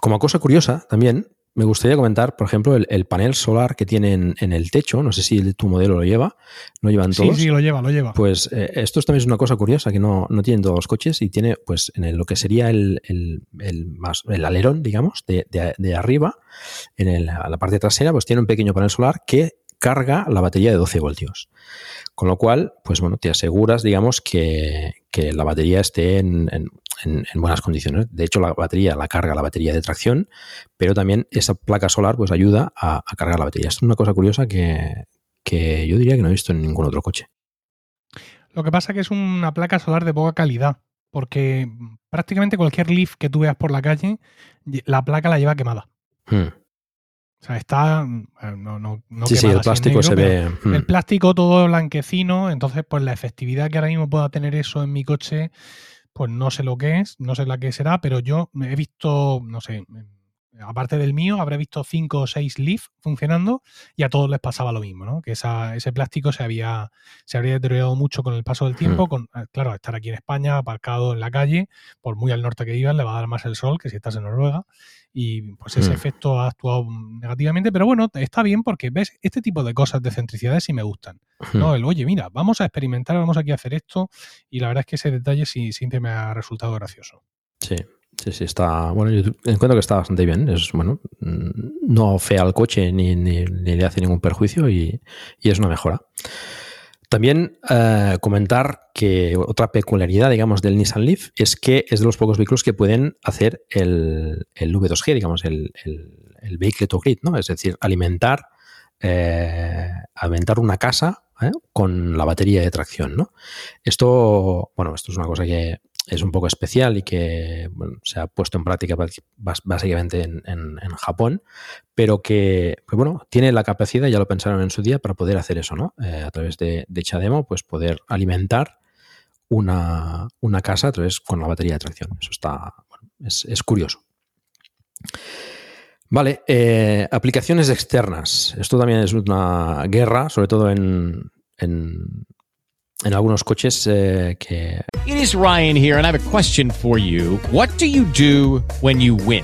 como cosa curiosa también, me gustaría comentar, por ejemplo, el, el panel solar que tienen en el techo. No sé si tu modelo lo lleva, lo llevan Sí, todos. sí, lo lleva, lo lleva. Pues eh, esto es también es una cosa curiosa que no, no tienen todos los coches y tiene, pues, en el- lo que sería el, el- el más, el alerón, digamos, de, de- de arriba, en el- a la parte trasera, pues tiene un pequeño panel solar que carga la batería de 12 voltios. Con lo cual, pues bueno, te aseguras, digamos, que, que la batería esté en, en- en- en buenas condiciones. De hecho, la batería la carga la batería de tracción, pero también esa placa solar pues ayuda a, a cargar la batería. Esto es una cosa curiosa que, que yo diría que no he visto en ningún otro coche. Lo que pasa es que es una placa solar de poca calidad, porque prácticamente cualquier Leaf que tú veas por la calle, la placa la lleva quemada. Hmm. O sea, está. eh, No, no, no sí, sí, el plástico negro, se ve. hmm. El plástico todo blanquecino, entonces, pues la efectividad que ahora mismo pueda tener eso en mi coche, pues no sé lo que es, no sé la que será, pero yo he visto, no sé, aparte del mío, habré visto cinco o seis Leaf funcionando y a todos les pasaba lo mismo, ¿no? Que esa- ese plástico se había, se habría deteriorado mucho con el paso del tiempo, Hmm. con, eh, claro, estar aquí en España, aparcado en la calle, por muy al norte que vivas, le va a dar más el sol que si estás en Noruega. Y pues ese Hmm. efecto ha actuado negativamente, pero bueno, está bien porque ves este tipo de cosas de centricidades sí me gustan. Hmm. No, el oye, mira, vamos a experimentar, vamos aquí a hacer esto, y la verdad es que ese detalle sí siempre me ha resultado gracioso. Sí, sí, sí, está. Bueno, yo encuentro que está bastante bien. Es bueno, mm, no fea al coche ni, ni- le hace ningún perjuicio y, y es una mejora. También eh, comentar que otra peculiaridad, digamos, del Nissan Leaf es que es de los pocos vehículos que pueden hacer el, el V2G, digamos, el, el, el Vehicle to Grid, ¿no? Es decir, alimentar, eh, alimentar una casa ¿eh? con la batería de tracción, ¿no? Esto, bueno, esto es una cosa que es un poco especial y que se ha puesto en práctica básicamente en, en- Japón, pero que, pues bueno, tiene la capacidad, ya lo pensaron en su día, para poder hacer eso, ¿no? Eh, a través de, de Chademo, pues poder alimentar una, una casa a través con la batería de tracción. Eso está, es, es curioso. Vale, eh, aplicaciones externas. Esto también es una guerra, sobre todo en, en algunos coches eh, que It is Ryan here, and I have a question for you. What do you do when you win?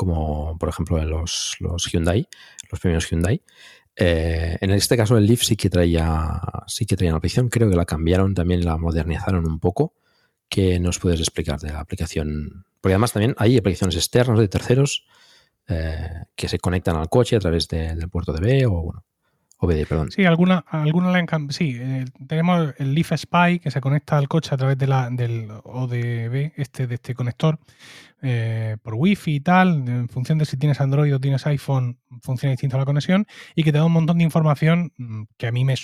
como por ejemplo los, los Hyundai, los primeros Hyundai. Eh, en este caso el Leaf sí que traía sí que traía una aplicación, creo que la cambiaron también, la modernizaron un poco. ¿Qué nos puedes explicar de la aplicación? Porque además también hay aplicaciones externas de terceros eh, que se conectan al coche a través de- del puerto DB o bueno, OBD, perdón. Sí, alguna, alguna la Sí, eh, tenemos el Leaf Spy que se conecta al coche a través de la, del ODB, este, de este conector, eh, por Wi-Fi y tal. En función de si tienes Android o tienes iPhone, funciona distinto la conexión y que te da un montón de información mm, que a mí me,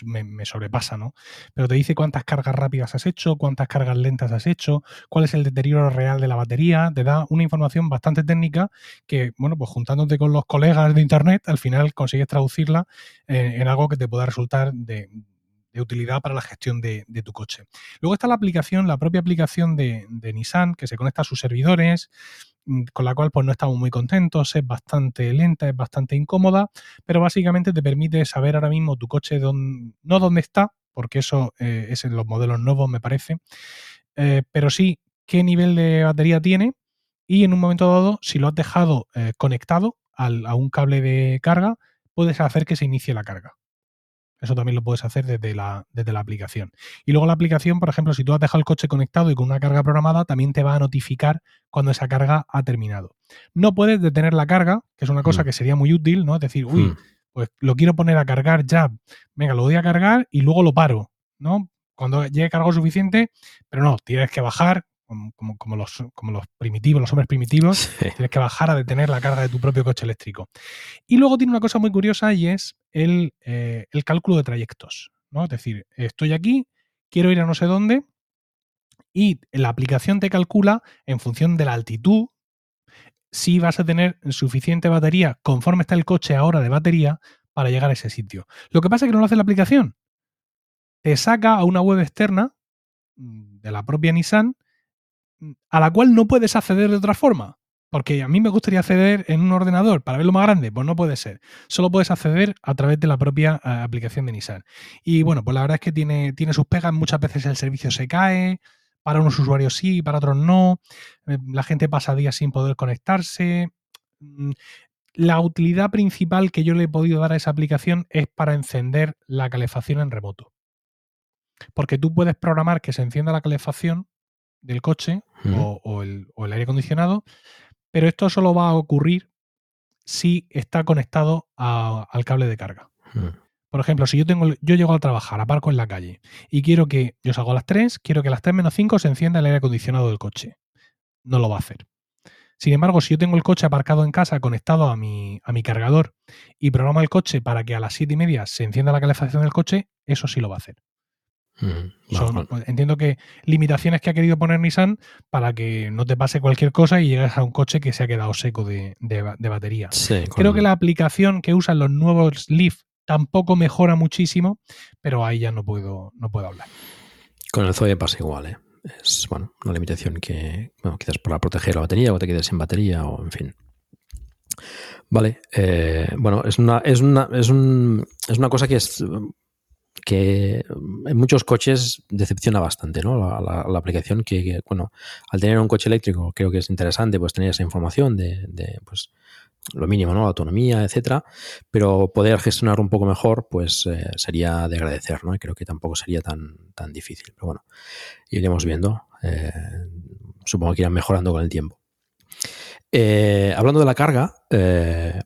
sobrepasa, ¿no? Pero te dice cuántas cargas rápidas has hecho, cuántas cargas lentas has hecho, cuál es el deterioro real de la batería. Te da una información bastante técnica que, bueno, pues juntándote con los colegas de Internet, al final consigues traducirla eh, en algo que te pueda resultar de, de utilidad para la gestión de, tu coche. Luego está la aplicación, la propia aplicación de, de Nissan, que se conecta a sus servidores, mm, con la cual pues no estamos muy contentos, es bastante lenta, es bastante incómoda, pero básicamente te permite saber ahora mismo tu coche dónde- no dónde está, porque eso eh, es en los modelos nuevos me parece, eh, pero sí qué nivel de batería tiene y en un momento dado, si lo has dejado eh, conectado al- a un cable de carga, puedes hacer que se inicie la carga. Eso también lo puedes hacer desde la, desde la aplicación. Y luego la aplicación, por ejemplo, si tú has dejado el coche conectado y con una carga programada, también te va a notificar cuando esa carga ha terminado. No puedes detener la carga, que es una cosa Mm. que sería muy útil, ¿no? Es decir, uy, Hmm. pues lo quiero poner a cargar ya. Venga, lo voy a cargar y luego lo paro, ¿no? Cuando llegue cargo suficiente, pero no, tienes que bajar, como, como- como los, como los primitivos, los hombres primitivos, Sí. tienes que bajar a detener la carga de tu propio coche eléctrico. Y luego tiene una cosa muy curiosa y es el, eh, el cálculo de trayectos. ¿no? Es decir, estoy aquí, quiero ir a no sé dónde y la aplicación te calcula en función de la altitud si vas a tener suficiente batería conforme está el coche ahora de batería para llegar a ese sitio. Lo que pasa es que no lo hace la aplicación. Te saca a una web externa mm, de la propia Nissan mm, a la cual no puedes acceder de otra forma. Porque a mí me gustaría acceder en un ordenador para verlo más grande, pues no puede ser. Solo puedes acceder a través de la propia eh, aplicación de Nissan. Y bueno, pues la verdad es que tiene, tiene sus pegas, muchas veces el servicio se cae, para unos usuarios sí, para otros no. Eh, La gente pasa días sin poder conectarse. Mm, La utilidad principal que yo le he podido dar a esa aplicación es para encender la calefacción en remoto. Porque tú puedes programar que se encienda la calefacción del coche Ujú. o, o el, o el aire acondicionado, pero esto solo va a ocurrir si está conectado a- al cable de carga. Mm. Por ejemplo, si yo tengo, yo llego a trabajar, aparco en la calle y quiero que, yo salgo a las 3, quiero que a las 3 menos 5 se encienda el aire acondicionado del coche. No lo va a hacer. Sin embargo, si yo tengo el coche aparcado en casa conectado a mi, a mi cargador y programo el coche para que a las 7 y media se encienda la calefacción del coche, eso sí lo va a hacer. Mm. Son- pues, entiendo que limitaciones que ha querido poner Nissan para que no te pase cualquier cosa y llegues a un coche que se ha quedado seco de, de ba- de batería. Sí, Creo que la aplicación que usan los nuevos Leaf tampoco mejora muchísimo, pero ahí ya no puedo, no puedo hablar. Con el Zoe pasa igual, ¿eh? Es, bueno, una limitación que, bueno, quizás para proteger la batería o te quedes sin batería o en fin. Vale, eh, bueno, es una, es una, es un, es una cosa que es que en muchos coches decepciona bastante, ¿no? La, la- aplicación que, bueno, al tener un coche eléctrico creo que es interesante pues tener esa información de, pues lo mínimo, ¿no? La autonomía, etcétera, pero poder gestionar un poco mejor, pues eh, sería de agradecer, ¿no? Creo que tampoco sería tan, tan difícil. Pero bueno, iremos viendo. eh, supongo que irán mejorando con el tiempo. Eh, hablando de la carga,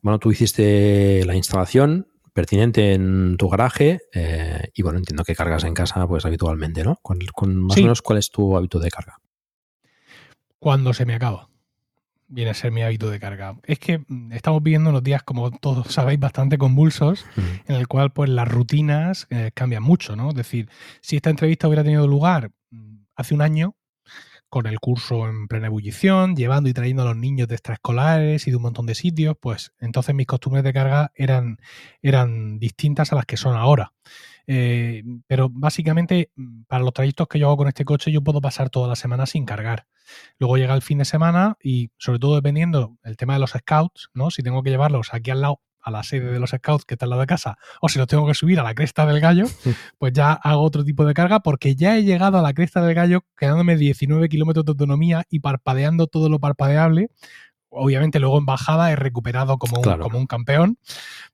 bueno, tú hiciste la instalación pertinente en tu garaje eh, y bueno, entiendo que cargas en casa pues habitualmente, ¿no? Con, con más Sí. o menos cuál es tu hábito de carga. Cuando se me acaba, viene a ser mi hábito de carga. Es que mm, estamos viviendo unos días, como todos sabéis, bastante convulsos, en el cual pues las rutinas eh, cambian mucho, ¿no? Es decir, si esta entrevista hubiera tenido lugar mm, hace un año, con el curso en plena ebullición, llevando y trayendo a los niños de extraescolares y de un montón de sitios, pues entonces mis costumbres de carga eran, eran distintas a las que son ahora. Eh, pero básicamente, mm, para los trayectos que yo hago con este coche, yo puedo pasar toda la semana sin cargar. Luego llega el fin de semana y, sobre todo dependiendo el tema de los scouts, ¿no? Si tengo que llevarlos aquí al lado, a la sede de los scouts que está al lado de casa, o si los tengo que subir a la cresta del gallo, pues ya hago otro tipo de carga porque ya he llegado a la cresta del gallo quedándome 19 kilómetros de autonomía y parpadeando todo lo parpadeable. Obviamente luego en bajada he recuperado como un, Claro. como un campeón,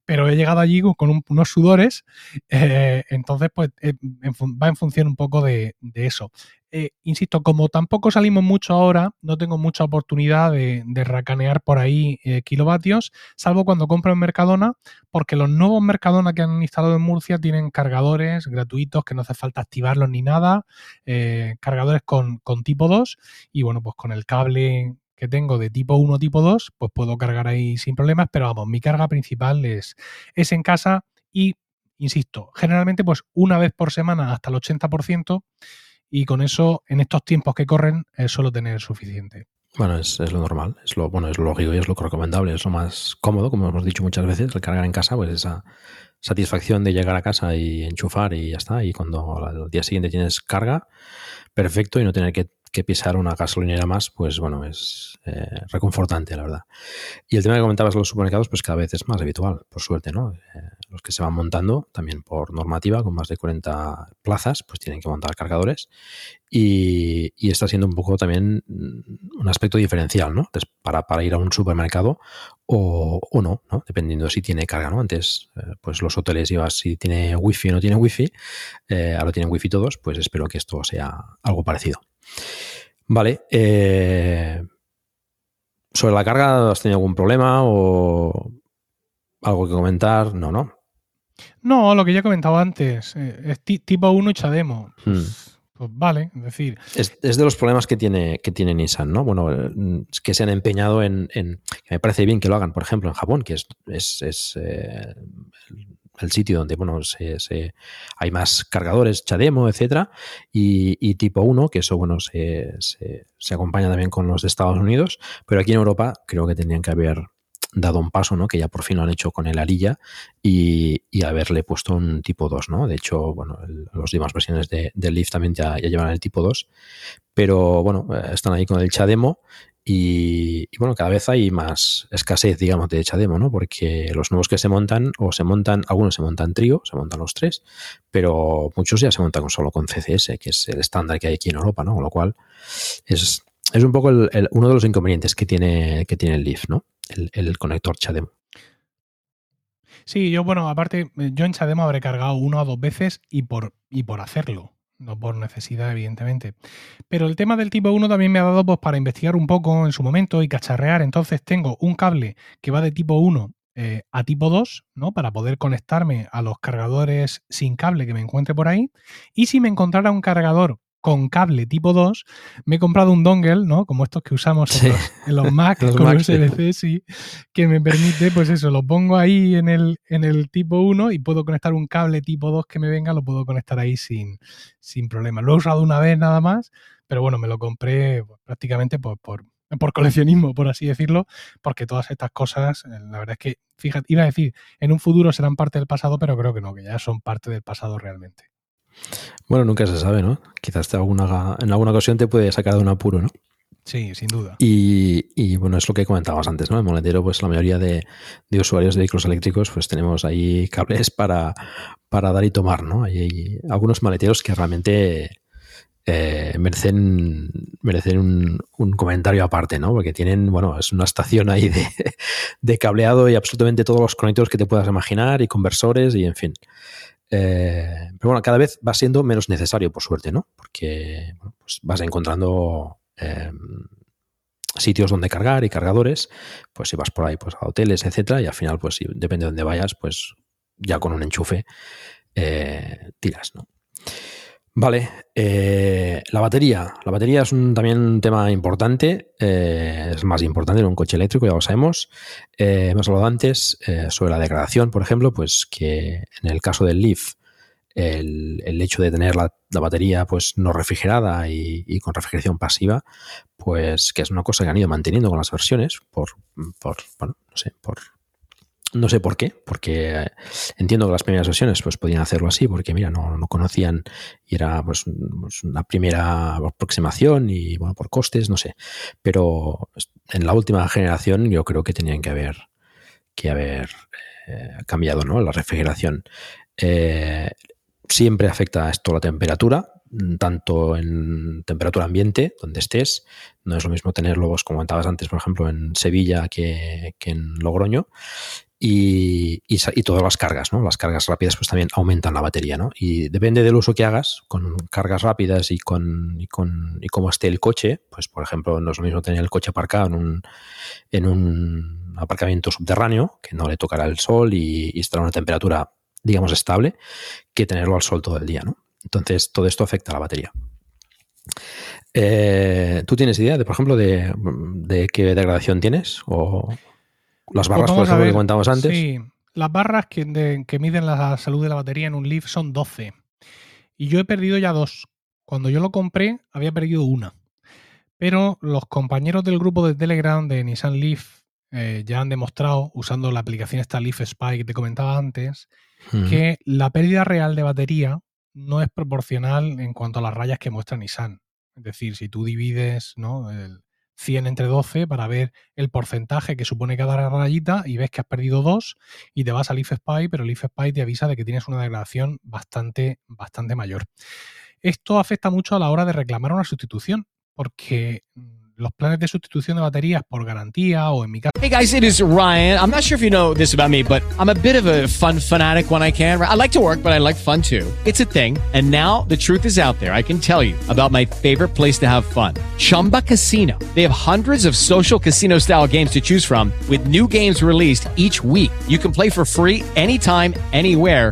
pero he llegado allí con un- unos sudores, eh, entonces pues eh, en va en función un poco de, de eso. Eh, insisto, como tampoco salimos mucho ahora, no tengo mucha oportunidad de, de racanear por ahí eh, kilovatios, salvo cuando compro en Mercadona, porque los nuevos Mercadona que han instalado en Murcia tienen cargadores gratuitos que no hace falta activarlos ni nada, eh, cargadores con, con tipo 2 y bueno, pues con el cable que tengo de tipo 1 tipo 2, pues puedo cargar ahí sin problemas, pero vamos, mi carga principal es, es en casa y, insisto, generalmente pues una vez por semana hasta el 80% y con eso en estos tiempos que corren eh, suelo tener suficiente. Bueno, es, es lo normal, es lo bueno, es lo lógico y es lo recomendable, es lo más cómodo, como hemos dicho muchas veces, el cargar en casa, pues esa satisfacción de llegar a casa y enchufar y ya está. Y cuando al día siguiente tienes carga, perfecto, y no tener que, que pisar una gasolinera más, pues bueno, es eh, reconfortante, la verdad. Y el tema que comentabas de los supermercados, pues cada vez es más habitual, por suerte, ¿no? Eh, los que se van montando, también por normativa, con más de 40 plazas, pues tienen que montar cargadores. Y, y está siendo un poco también mm, un aspecto diferencial, ¿no? Entonces, para, para ir a un supermercado o, o no, ¿no? Dependiendo si tiene carga, ¿no? Antes, eh, pues los hoteles ibas si tiene wifi o no tiene wifi, eh, ahora tienen wifi todos, pues espero que esto sea algo parecido. Vale, eh, sobre la carga, ¿has tenido algún problema o algo que comentar? No, no. No, lo que ya he comentado antes, eh, es ti- tipo 1 y Chademo. Hmm. Pues, vale, es Es, de los problemas que tiene, que tiene Nissan, ¿no? Bueno, es que se han empeñado en, me parece bien que lo hagan, por ejemplo, en Japón, que es, es, es, eh, el, sitio donde, bueno, se, se- hay más cargadores, Chademo, etcétera, y, y tipo 1, que eso, bueno, se, se, se acompaña también con los de Estados Unidos, pero aquí en Europa creo que tendrían que haber dado un paso, ¿no? Que ya por fin lo han hecho con el Arilla y, y haberle puesto un tipo 2, ¿no? De hecho, bueno, los demás versiones de, del Leaf también ya, ya, llevan el tipo 2, pero bueno, eh, están ahí con el Chademo y, y, bueno, cada vez hay más escasez, digamos, de Chademo, ¿no? Porque los nuevos que se montan, o se montan, algunos se montan trío, se montan los tres, pero muchos ya se montan solo con CCS, que es el estándar que hay aquí en Europa, ¿no? Con lo cual es, es un poco el, uno de los inconvenientes que tiene, que tiene el Leaf, ¿no? El, el conector Chademo. Sí, yo, bueno, aparte, yo en Chademo habré cargado una o dos veces y por, y por hacerlo, no por necesidad, evidentemente. Pero el tema del tipo 1 también me ha dado pues, para investigar un poco en su momento y cacharrear. Entonces tengo un cable que va de tipo 1 eh, a tipo 2, ¿no? Para poder conectarme a los cargadores sin cable que me encuentre por ahí. Y si me encontrara un cargador con cable tipo 2, me he comprado un dongle, ¿no? Como estos que usamos sí. en, los, en los, Mac los con Mac, USB-C, sí, que me permite, pues eso, lo pongo ahí en el, en el tipo 1 y puedo conectar un cable tipo 2 que me venga, lo puedo conectar ahí sin, sin problema. Lo he usado una vez nada más, pero bueno, me lo compré pues, prácticamente por, por, por coleccionismo, por así decirlo, porque todas estas cosas, eh, la verdad es que, fíjate, iba a decir, en un futuro serán parte del pasado, pero creo que no, que ya son parte del pasado realmente. Bueno, nunca se sabe, ¿no? Quizás te alguna, en alguna ocasión te puede sacar de un apuro, ¿no? Sí, sin duda. Y, y, bueno, es lo que comentábamos antes, ¿no? En Moletero, pues la mayoría de, de, usuarios de vehículos eléctricos, pues tenemos ahí cables para, para dar y tomar, ¿no? Hay, hay algunos maleteros que realmente eh, merecen, merecen un, un, comentario aparte, ¿no? Porque tienen, bueno, es una estación ahí de, de cableado y absolutamente todos los conectores que te puedas imaginar y conversores y en fin. Eh, pero bueno, cada vez va siendo menos necesario, por suerte, ¿no? Porque pues vas encontrando eh, sitios donde cargar y cargadores, pues si vas por ahí pues a hoteles, etcétera, y al final, pues depende de dónde vayas, pues ya con un enchufe eh, tiras, ¿no? Vale, eh, la batería. La batería es un, también un tema importante, eh, es más importante en un coche eléctrico, ya lo sabemos. Eh, hemos hablado antes eh, sobre la degradación, por ejemplo, pues que en el caso del Leaf, el, el hecho de tener la, la, batería pues no refrigerada y, y, con refrigeración pasiva, pues que es una cosa que han ido manteniendo con las versiones, por, por bueno, no sé, por no sé por qué, porque entiendo que las primeras versiones pues podían hacerlo así, porque mira, no, no conocían y era pues, pues, una primera aproximación y bueno, por costes, no sé. Pero en la última generación yo creo que tenían que haber que haber eh, cambiado ¿no? la refrigeración. Eh, siempre afecta esto la temperatura, tanto en temperatura ambiente, donde estés. No es lo mismo tenerlo, como comentabas antes, por ejemplo, en Sevilla que, que en Logroño. Y, y, todas las cargas, ¿no? Las cargas rápidas pues también aumentan la batería, ¿no? Y depende del uso que hagas, con cargas rápidas y con, y con y cómo esté el coche, pues por ejemplo, no es lo mismo tener el coche aparcado en un, en un aparcamiento subterráneo, que no le tocará el sol y, y estará a una temperatura, digamos, estable, que tenerlo al sol todo el día, ¿no? Entonces, todo esto afecta a la batería. Eh, ¿Tú tienes idea, de, por ejemplo, de, de qué degradación tienes? ¿O las barras, pues por ejemplo, que comentábamos antes? Sí, las barras que, de, que, miden la salud de la batería en un Leaf son 12. Y yo he perdido ya dos. Cuando yo lo compré, había perdido una. Pero los compañeros del grupo de Telegram de Nissan Leaf eh, ya han demostrado, usando la aplicación esta Leaf Spy que te comentaba antes, que la pérdida real de batería no es proporcional en cuanto a las rayas que muestra Nissan. Es decir, si tú divides ¿no? el 100 entre 12 para ver el porcentaje que supone cada rayita y ves que has perdido dos y te vas al Leaf Spy, pero el Leaf Spy te avisa de que tienes una degradación bastante, bastante mayor. Esto afecta mucho a la hora de reclamar una sustitución, porque los planes de sustitución de baterías por garantía o en mi caso. Hey guys, it is Ryan. I'm not sure if you know this about me, but I'm a bit of a fun fanatic when I can. I like to work, but I like fun too. It's a thing. And now the truth is out there. I can tell you about my favorite place to have fun. Chumba Casino. They have hundreds of social casino style games to choose from with new games released each week. You can play for free anytime, anywhere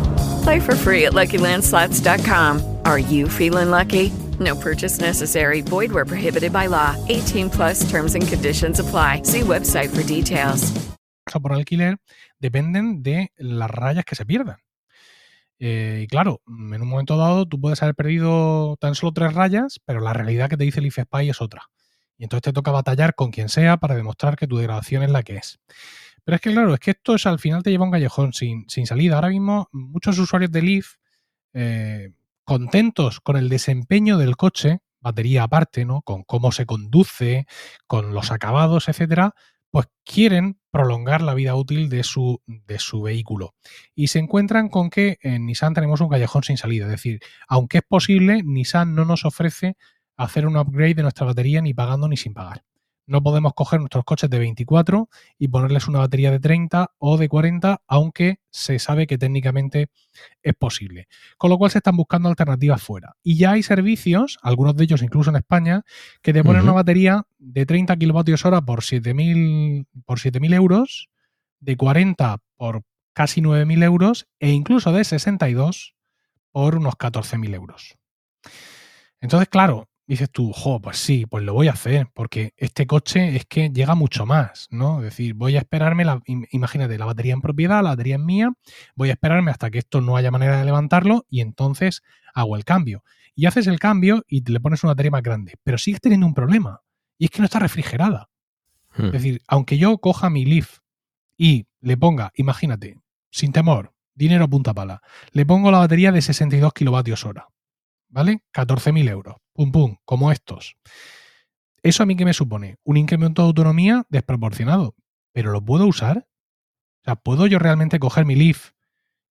Play for free at LuckyLandSlots.com. Are you feeling lucky? No purchase necessary. Void where prohibited by law. 18 plus terms and conditions apply. See website for details. por alquiler dependen de las rayas que se pierdan. Eh, y claro, en un momento dado tú puedes haber perdido tan solo tres rayas, pero la realidad que te dice el IFSPY es otra. Y entonces te toca batallar con quien sea para demostrar que tu degradación es la que es. Pero es que claro, es que esto es, al final te lleva un callejón sin, sin salida. Ahora mismo muchos usuarios de Leaf, eh, contentos con el desempeño del coche, batería aparte, ¿no? Con cómo se conduce, con los acabados, etcétera, pues quieren prolongar la vida útil de su, de su vehículo. Y se encuentran con que en Nissan tenemos un callejón sin salida. Es decir, aunque es posible, Nissan no nos ofrece hacer un upgrade de nuestra batería ni pagando ni sin pagar. No podemos coger nuestros coches de 24 y ponerles una batería de 30 o de 40, aunque se sabe que técnicamente es posible. Con lo cual se están buscando alternativas fuera. Y ya hay servicios, algunos de ellos incluso en España, que te ponen una batería de 30 kilovatios hora por 7.000 por 7.000 euros, de 40 por casi 9.000 euros e incluso de 62 por unos 14.000 euros. Entonces, claro, dices tú, jo, pues sí, pues lo voy a hacer, porque este coche es que llega mucho más, ¿no? Es decir, voy a esperarme, la, imagínate, la batería en propiedad, la batería es mía, voy a esperarme hasta que esto no haya manera de levantarlo y entonces hago el cambio. Y haces el cambio y te le pones una batería más grande, pero sigues teniendo un problema, y es que no está refrigerada. Hmm. Es decir, aunque yo coja mi Leaf y le ponga, imagínate, sin temor, dinero punta pala, le pongo la batería de 62 kilovatios hora, ¿vale? 14.000 euros pum, pum, como estos. ¿Eso a mí qué me supone? Un incremento de autonomía desproporcionado. ¿Pero lo puedo usar? O sea, ¿puedo yo realmente coger mi Leaf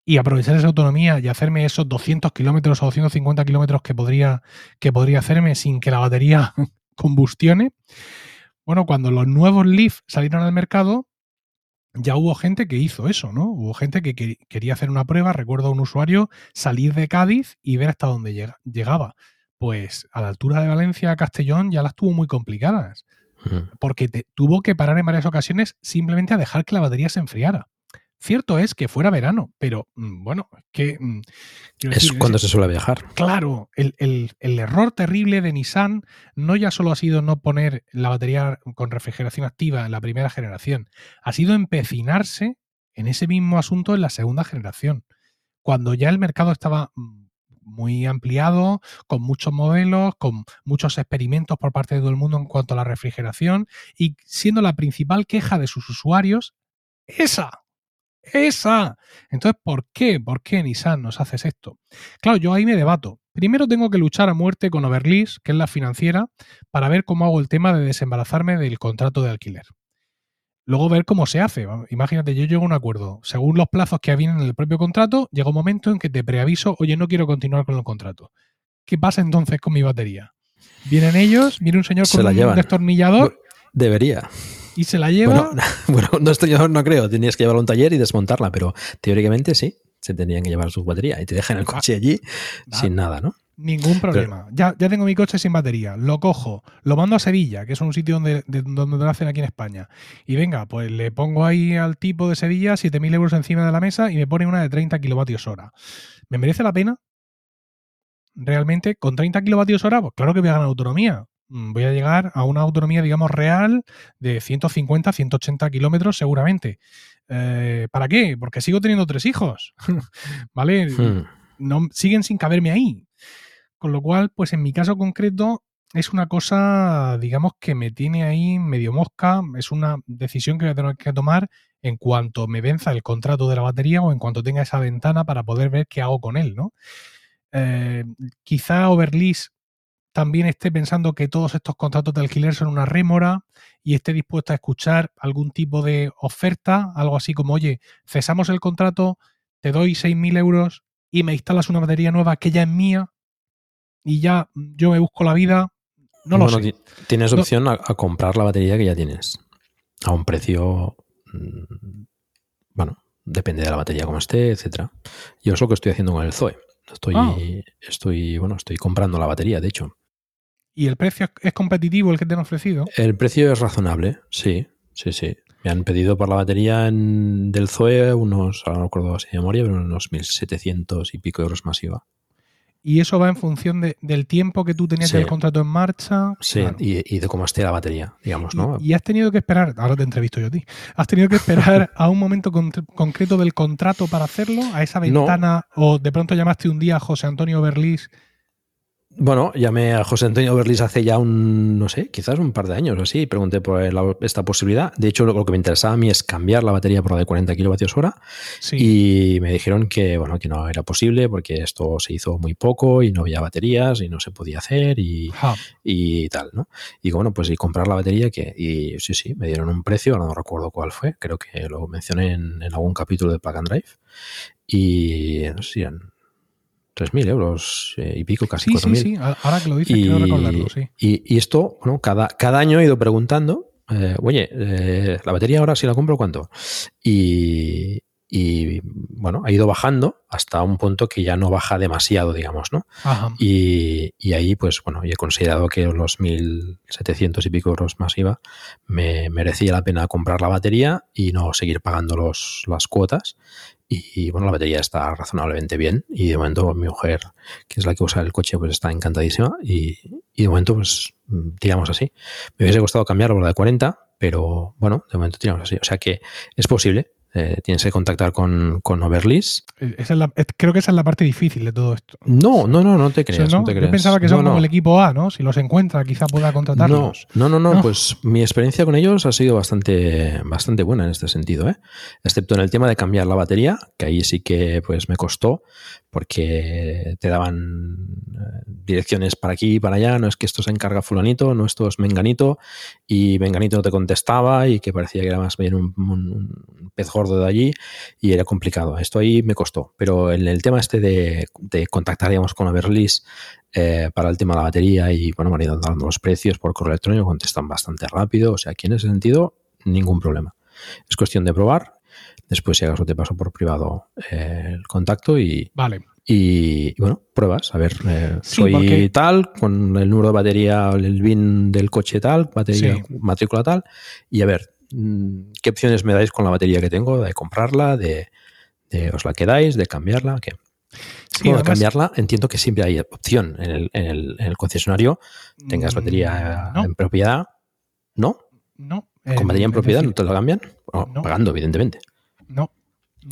y aprovechar esa autonomía y hacerme esos 200 kilómetros o 250 kilómetros que podría, que podría hacerme sin que la batería combustione? Bueno, cuando los nuevos Leaf salieron al mercado, ya hubo gente que hizo eso, ¿no? Hubo gente que quería hacer una prueba, recuerdo a un usuario salir de Cádiz y ver hasta dónde llegaba pues a la altura de Valencia, Castellón ya las tuvo muy complicadas. Porque tuvo que parar en varias ocasiones simplemente a dejar que la batería se enfriara. Cierto es que fuera verano, pero mm, bueno, que... Mm, es cuando se suele viajar. Claro, el, el, error terrible de Nissan no ya solo ha sido no poner la batería con refrigeración activa en la primera generación, ha sido empecinarse en ese mismo asunto en la segunda generación, cuando ya el mercado estaba mm, muy ampliado, con muchos modelos, con muchos experimentos por parte de todo el mundo en cuanto a la refrigeración y siendo la principal queja de sus usuarios esa. Esa. Entonces, ¿por qué? ¿Por qué Nissan nos haces esto? Claro, yo ahí me debato. Primero tengo que luchar a muerte con Overlease, que es la financiera, para ver cómo hago el tema de desembarazarme del contrato de alquiler. Luego ver cómo se hace. Imagínate, yo llego a un acuerdo. Según los plazos que vienen en el propio contrato, llega un momento en que te preaviso, oye, no quiero continuar con el contrato. ¿Qué pasa entonces con mi batería? Vienen ellos, viene un señor con un destornillador. Debería. Y se la lleva. Bueno, un destornillador no creo. Tenías que llevarlo a un taller y desmontarla, pero teóricamente sí. Se tenían que llevar su batería y te dejan el coche allí sin nada, ¿no? Ningún problema. ya, ya tengo mi coche sin batería. Lo cojo, lo mando a Sevilla, que es un sitio donde, donde lo hacen aquí en España. Y venga, pues le pongo ahí al tipo de Sevilla 7.000 euros encima de la mesa y me pone una de 30 kilovatios hora. ¿Me merece la pena? Realmente, con 30 kilovatios hora, pues claro que voy a ganar autonomía. Mm, voy a llegar a una autonomía, digamos, real de 150, 180 kilómetros seguramente. Eh, ¿Para qué? Porque sigo teniendo tres hijos. ¿Vale? Hmm. No, siguen sin caberme ahí. Con lo cual, pues en mi caso concreto es una cosa, digamos, que me tiene ahí medio mosca. Es una decisión que voy a tener que tomar en cuanto me venza el contrato de la batería o en cuanto tenga esa ventana para poder ver qué hago con él, ¿no? Eh, quizá Overlease también esté pensando que todos estos contratos de alquiler son una rémora y esté dispuesta a escuchar algún tipo de oferta, algo así como, oye, cesamos el contrato, te doy 6.000 euros y me instalas una batería nueva que ya es mía y ya yo me busco la vida. No lo sé. Tienes opción a, comprar la batería que ya tienes a un precio, mm, bueno, depende de la batería como esté, etcétera. Yo es lo que estoy haciendo con el Zoe. Estoy, Ah. estoy, bueno, estoy comprando la batería, de hecho. ¿Y el precio es- es competitivo el que te han ofrecido? El precio es razonable, sí, sí, sí. Me han pedido por la batería en- del Zoe unos, ahora no recuerdo así de memoria, pero unos 1.700 y pico euros más IVA. Y eso va en función de- del tiempo que tú tenías Sí. el contrato en marcha. Sí, Claro. y, y de cómo esté la batería, digamos, ¿no? Y, y has tenido que esperar, ahora te entrevisto yo a ti, has tenido que esperar a un momento con- concreto del contrato para hacerlo, a esa No. ventana, o de pronto llamaste un día a José Antonio Berlis. Bueno, llamé a José Antonio Berlis hace ya un, no sé, quizás un par de años o así, y pregunté por la- esta posibilidad. De hecho, lo, lo que me interesaba a mí es cambiar la batería por la de 40 kilovatios hora Sí. y me dijeron que, bueno, que no era posible porque esto se hizo muy poco y no había baterías y no se podía hacer y, y tal, ¿no? Y digo, bueno, pues y comprar la batería que, y sí, sí, me dieron un precio, ahora no recuerdo cuál fue, creo que lo mencioné en, en algún capítulo de Plug and Drive y no sé si eran 3.000 euros eh, y pico, casi sí, sí, 4.000. sí, a- ahora que lo dices, Y, quiero recordarlo, sí. y- y esto, bueno, cada, cada año he ido preguntando, eh, oye, eh, la batería ahora si la compro, ¿cuánto? Y, y, bueno, ha ido bajando hasta un punto que ya no baja demasiado, digamos, ¿no? Ajá. Y, y ahí, pues bueno, he considerado que los 1.700 y pico euros más IVA me merecía la pena comprar la batería y no seguir pagando los, las cuotas. Y, bueno, la batería está razonablemente bien y de momento mi mujer, que es la que usa el coche, pues está encantadísima y, y de momento pues tiramos así. Me hubiese costado cambiarlo por la de 40, pero bueno, de momento tiramos así. O sea que es posible. Eh, tienes que contactar con, con Overlease. Esa es la- es- creo que esa es la parte difícil de todo esto. No, no, no, no te O sea, creas. ¿no? no te Yo pensaba que No, son como el equipo A, ¿no? Si los encuentra, quizá pueda contratarlos. no, no, no, No. pues mi experiencia con ellos ha sido bastante, bastante buena en este sentido, ¿eh? excepto en el tema de cambiar la batería, que ahí sí que pues me costó, porque te daban eh, direcciones para aquí y para allá, no es que esto se encarga fulanito, no esto es menganito, y menganito no te contestaba y que parecía que era más bien un, pez gordo de allí y era complicado. Esto ahí me costó, pero en el tema este de, de contactar, con Everlease eh, para el tema de la batería y, bueno, me han dando los precios por correo electrónico, contestan bastante rápido, o sea, aquí en ese sentido, ningún problema. Es cuestión de probar, después si acaso te paso por privado eh, el contacto y, Vale. Y, bueno, pruebas, a ver, eh, Sí, soy porque- tal, con el número de batería, el BIN del coche tal, batería, Sí. matrícula tal, y a ver, mm, ¿qué opciones me dais con la batería que tengo? De comprarla, de, de os la quedáis, de cambiarla, ¿qué? Sí, Bueno, además- cambiarla, entiendo que siempre hay opción en el, en el, en el concesionario, tengas Mm, batería no. en propiedad, ¿no? No. Con Eh, batería en es propiedad decir, no te la cambian, Bueno, no. pagando, evidentemente. No.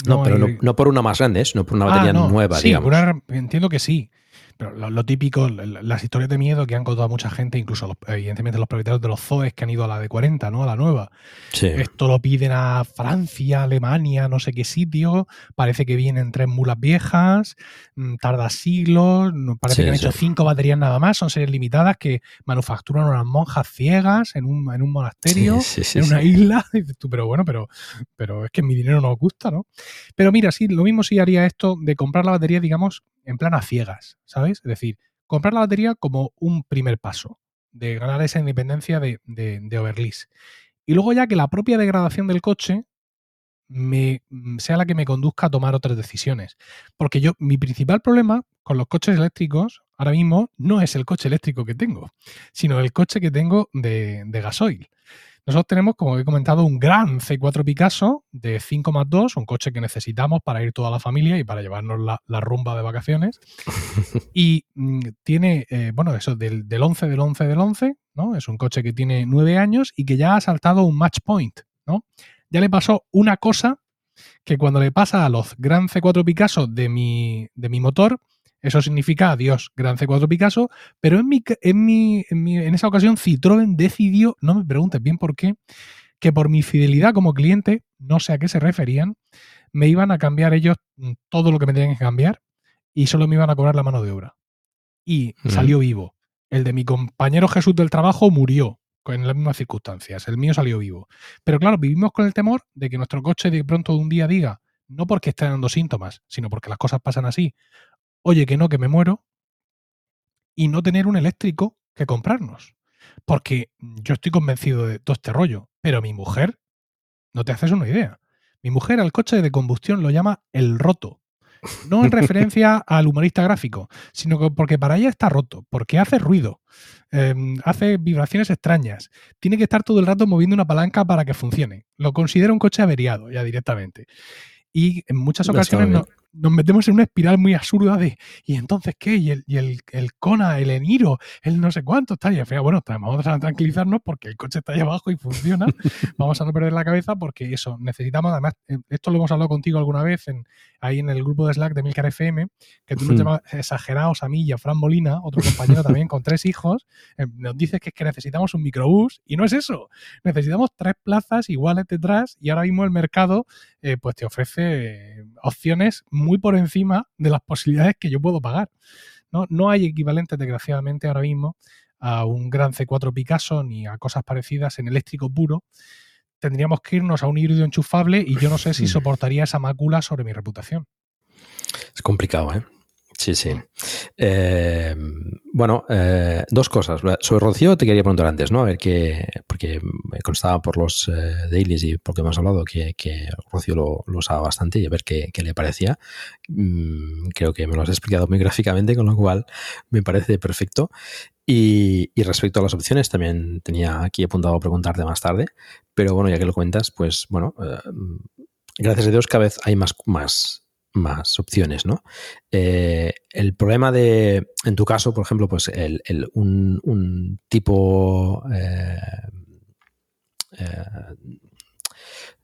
No, pero no, hay- no por una más grande, sino por una batería Ah, no. nueva, sí, digamos. una- entiendo que sí. Pero lo, lo típico, las historias de miedo que han contado mucha gente, incluso los- evidentemente los propietarios de los zoes que han ido a la de 40, ¿no? A la nueva. Sí. Esto lo piden a Francia, Alemania, no sé qué sitio. Parece que vienen tres mulas viejas, mm, tarda siglos. Parece Sí, que han sí. hecho cinco baterías nada más. Son series limitadas que manufacturan unas monjas ciegas en un, en un monasterio, en una isla. Dices tú, pero bueno, pero, pero es que mi dinero no os gusta, ¿no? Pero mira, sí, lo mismo sí haría esto de comprar la batería, digamos, en plan a ciegas, ¿sabes? Es decir, comprar la batería como un primer paso de ganar esa independencia de, de, Overlease. Y luego ya que la propia degradación del coche me, mm, sea la que me conduzca a tomar otras decisiones. Porque yo, mi principal problema con los coches eléctricos ahora mismo no es el coche eléctrico que tengo, sino el coche que tengo de, de gasoil. Nosotros tenemos, como he comentado, un gran C4 Picasso de 5 más 2, un coche que necesitamos para ir toda la familia y para llevarnos la, la rumba de vacaciones. y mm, tiene, eh, bueno, eso del, del 11 del 11 del 11, ¿no? Es un coche que tiene 9 años y que ya ha saltado un match point, ¿no? Ya le pasó una cosa que cuando le pasa a los Gran C4 Picasso de mi, de mi motor, eso significa adiós, Gran C4 Picasso, pero en, mi, en, mi, en, mi- en esa ocasión Citroën decidió, no me preguntes bien por qué, que por mi fidelidad como cliente, no sé a qué se referían, me iban a cambiar ellos mm, todo lo que me tenían que cambiar y solo me iban a cobrar la mano de obra. Y salió vivo. El de mi compañero Jesús del trabajo murió en las mismas circunstancias. El mío salió vivo. Pero claro, vivimos con el temor de que nuestro coche de pronto de un día diga, no porque esté dando síntomas, sino porque las cosas pasan así, oye, que no, que me muero, y no tener un eléctrico que comprarnos. Porque yo estoy convencido de todo este rollo, pero mi mujer, no te haces una idea. Mi mujer al coche de combustión lo llama el roto. No en referencia al humorista gráfico, sino que porque para ella está roto, porque hace ruido, em, hace vibraciones extrañas, tiene que estar todo el rato moviendo una palanca para que funcione. Lo considera un coche averiado ya directamente. Y en muchas ocasiones no- nos metemos en una espiral muy absurda de ¿y entonces qué? Y el, y el, el Kona, el Eniro, el no sé cuánto está. Y al final, bueno, vamos a tranquilizarnos porque el coche está ahí abajo y funciona. vamos a no perder la cabeza porque eso, necesitamos, además, eh, esto lo hemos hablado contigo alguna vez en, ahí en el grupo de Slack de Milcar FM, que tú nos Hmm. llamas exagerados a mí y a Fran Molina, otro compañero también con tres hijos, eh, nos dices que es que necesitamos un microbús y no es eso. Necesitamos tres plazas iguales detrás y ahora mismo el mercado eh, pues te ofrece eh, opciones muy por encima de las posibilidades que yo puedo pagar. No, no hay equivalentes, desgraciadamente, ahora mismo a un gran C4 Picasso ni a cosas parecidas en eléctrico puro. Tendríamos que irnos a un híbrido enchufable y yo no sé si soportaría esa mácula sobre mi reputación. Es complicado, ¿eh? Sí, sí. Eh, bueno, eh, dos cosas. Sobre Rocío te quería preguntar antes, ¿no? A ver qué, porque me constaba por los eh, dailies y porque hemos hablado que, que Rocío lo, lo usaba bastante y a ver qué, le parecía. Mm, creo que me lo has explicado muy gráficamente, con lo cual me parece perfecto. Y, y respecto a las opciones, también tenía aquí apuntado a preguntarte más tarde, pero bueno, ya que lo cuentas, pues bueno, eh, gracias a Dios cada vez hay más, más, más opciones, ¿no? Eh, el problema de, en tu caso, por ejemplo, pues el, el- un, un tipo... eh, eh,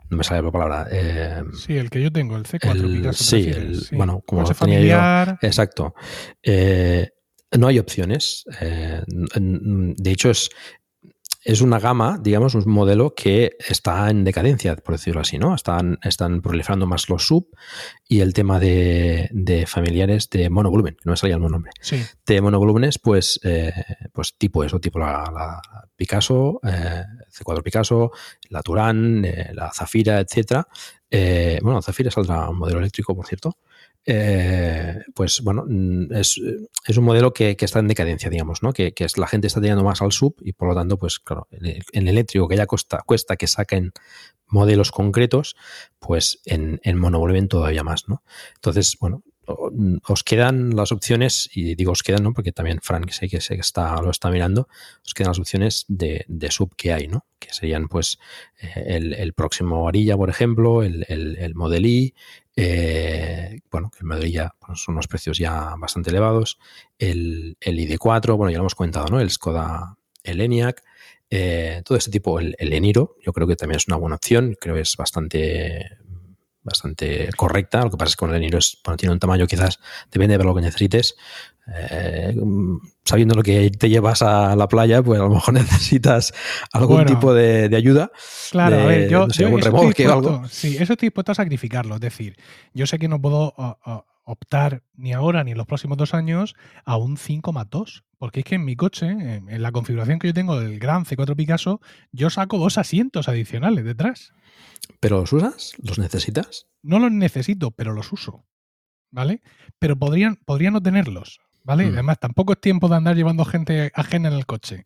no me sale la palabra. eh, Sí, el que yo tengo, el C4 el- Picasso. sí, el- sí. bueno, como tenía yo- familiar. Exacto. Eh, no hay opciones. Eh, de hecho, es, es una gama, digamos, un modelo que está en decadencia, por decirlo así, ¿no? Están, están proliferando más los sub y el tema de, de familiares de monovolumen, que no me salía el nombre Sí. de monovolúmenes, pues, eh, pues tipo eso, tipo la, la Picasso, eh, C4 Picasso, la Turán, eh, la Zafira, etcétera. Eh, bueno, Zafira saldrá un modelo eléctrico, por cierto. Eh, pues bueno, mm, es, es un modelo que, está en decadencia, digamos, ¿no? Que, que la gente está tirando más al sub y por lo tanto, pues claro, en, en eléctrico que ya cuesta, que saquen modelos concretos, pues en, en monovolumen todavía más, ¿no? Entonces, bueno, o- os quedan las opciones, y digo os quedan, ¿no? Porque también Frank sé que está, lo está mirando, os quedan las opciones de, de sub que hay, ¿no? Que serían pues eh, el, el próximo Arilla, por ejemplo, el, el, el Model I, eh, bueno, que Model I ya pues, son unos precios ya bastante elevados, el, el ID4, bueno, ya lo hemos comentado, ¿no? El Skoda, el ENIAC, eh, todo este tipo, el, el Eniro, yo creo que también es una buena opción, creo que es bastante bastante correcta. Lo que pasa es que con el Eniro es, bueno, tiene un tamaño quizás, depende de lo que necesites. Eh, mm, sabiendo lo que te llevas a la playa, pues a lo mejor necesitas algún Bueno. tipo de, de ayuda. Claro, a ver, yo, no sé, yo eso estoy remolque o dispuesto- algo. Sí, eso estoy dispuesto a sacrificarlo. Es decir, yo sé que no puedo o- o- optar ni ahora ni en los próximos dos años a un 5,2. Porque es que en mi coche, en, en la configuración que yo tengo del gran C4 Picasso, yo saco dos asientos adicionales detrás. ¿Pero los usas? ¿Los necesitas? No los necesito, pero los uso. ¿Vale? Pero podrían, podrían no tenerlos. ¿Vale? Mm. Además, tampoco es tiempo de andar llevando gente ajena en el coche.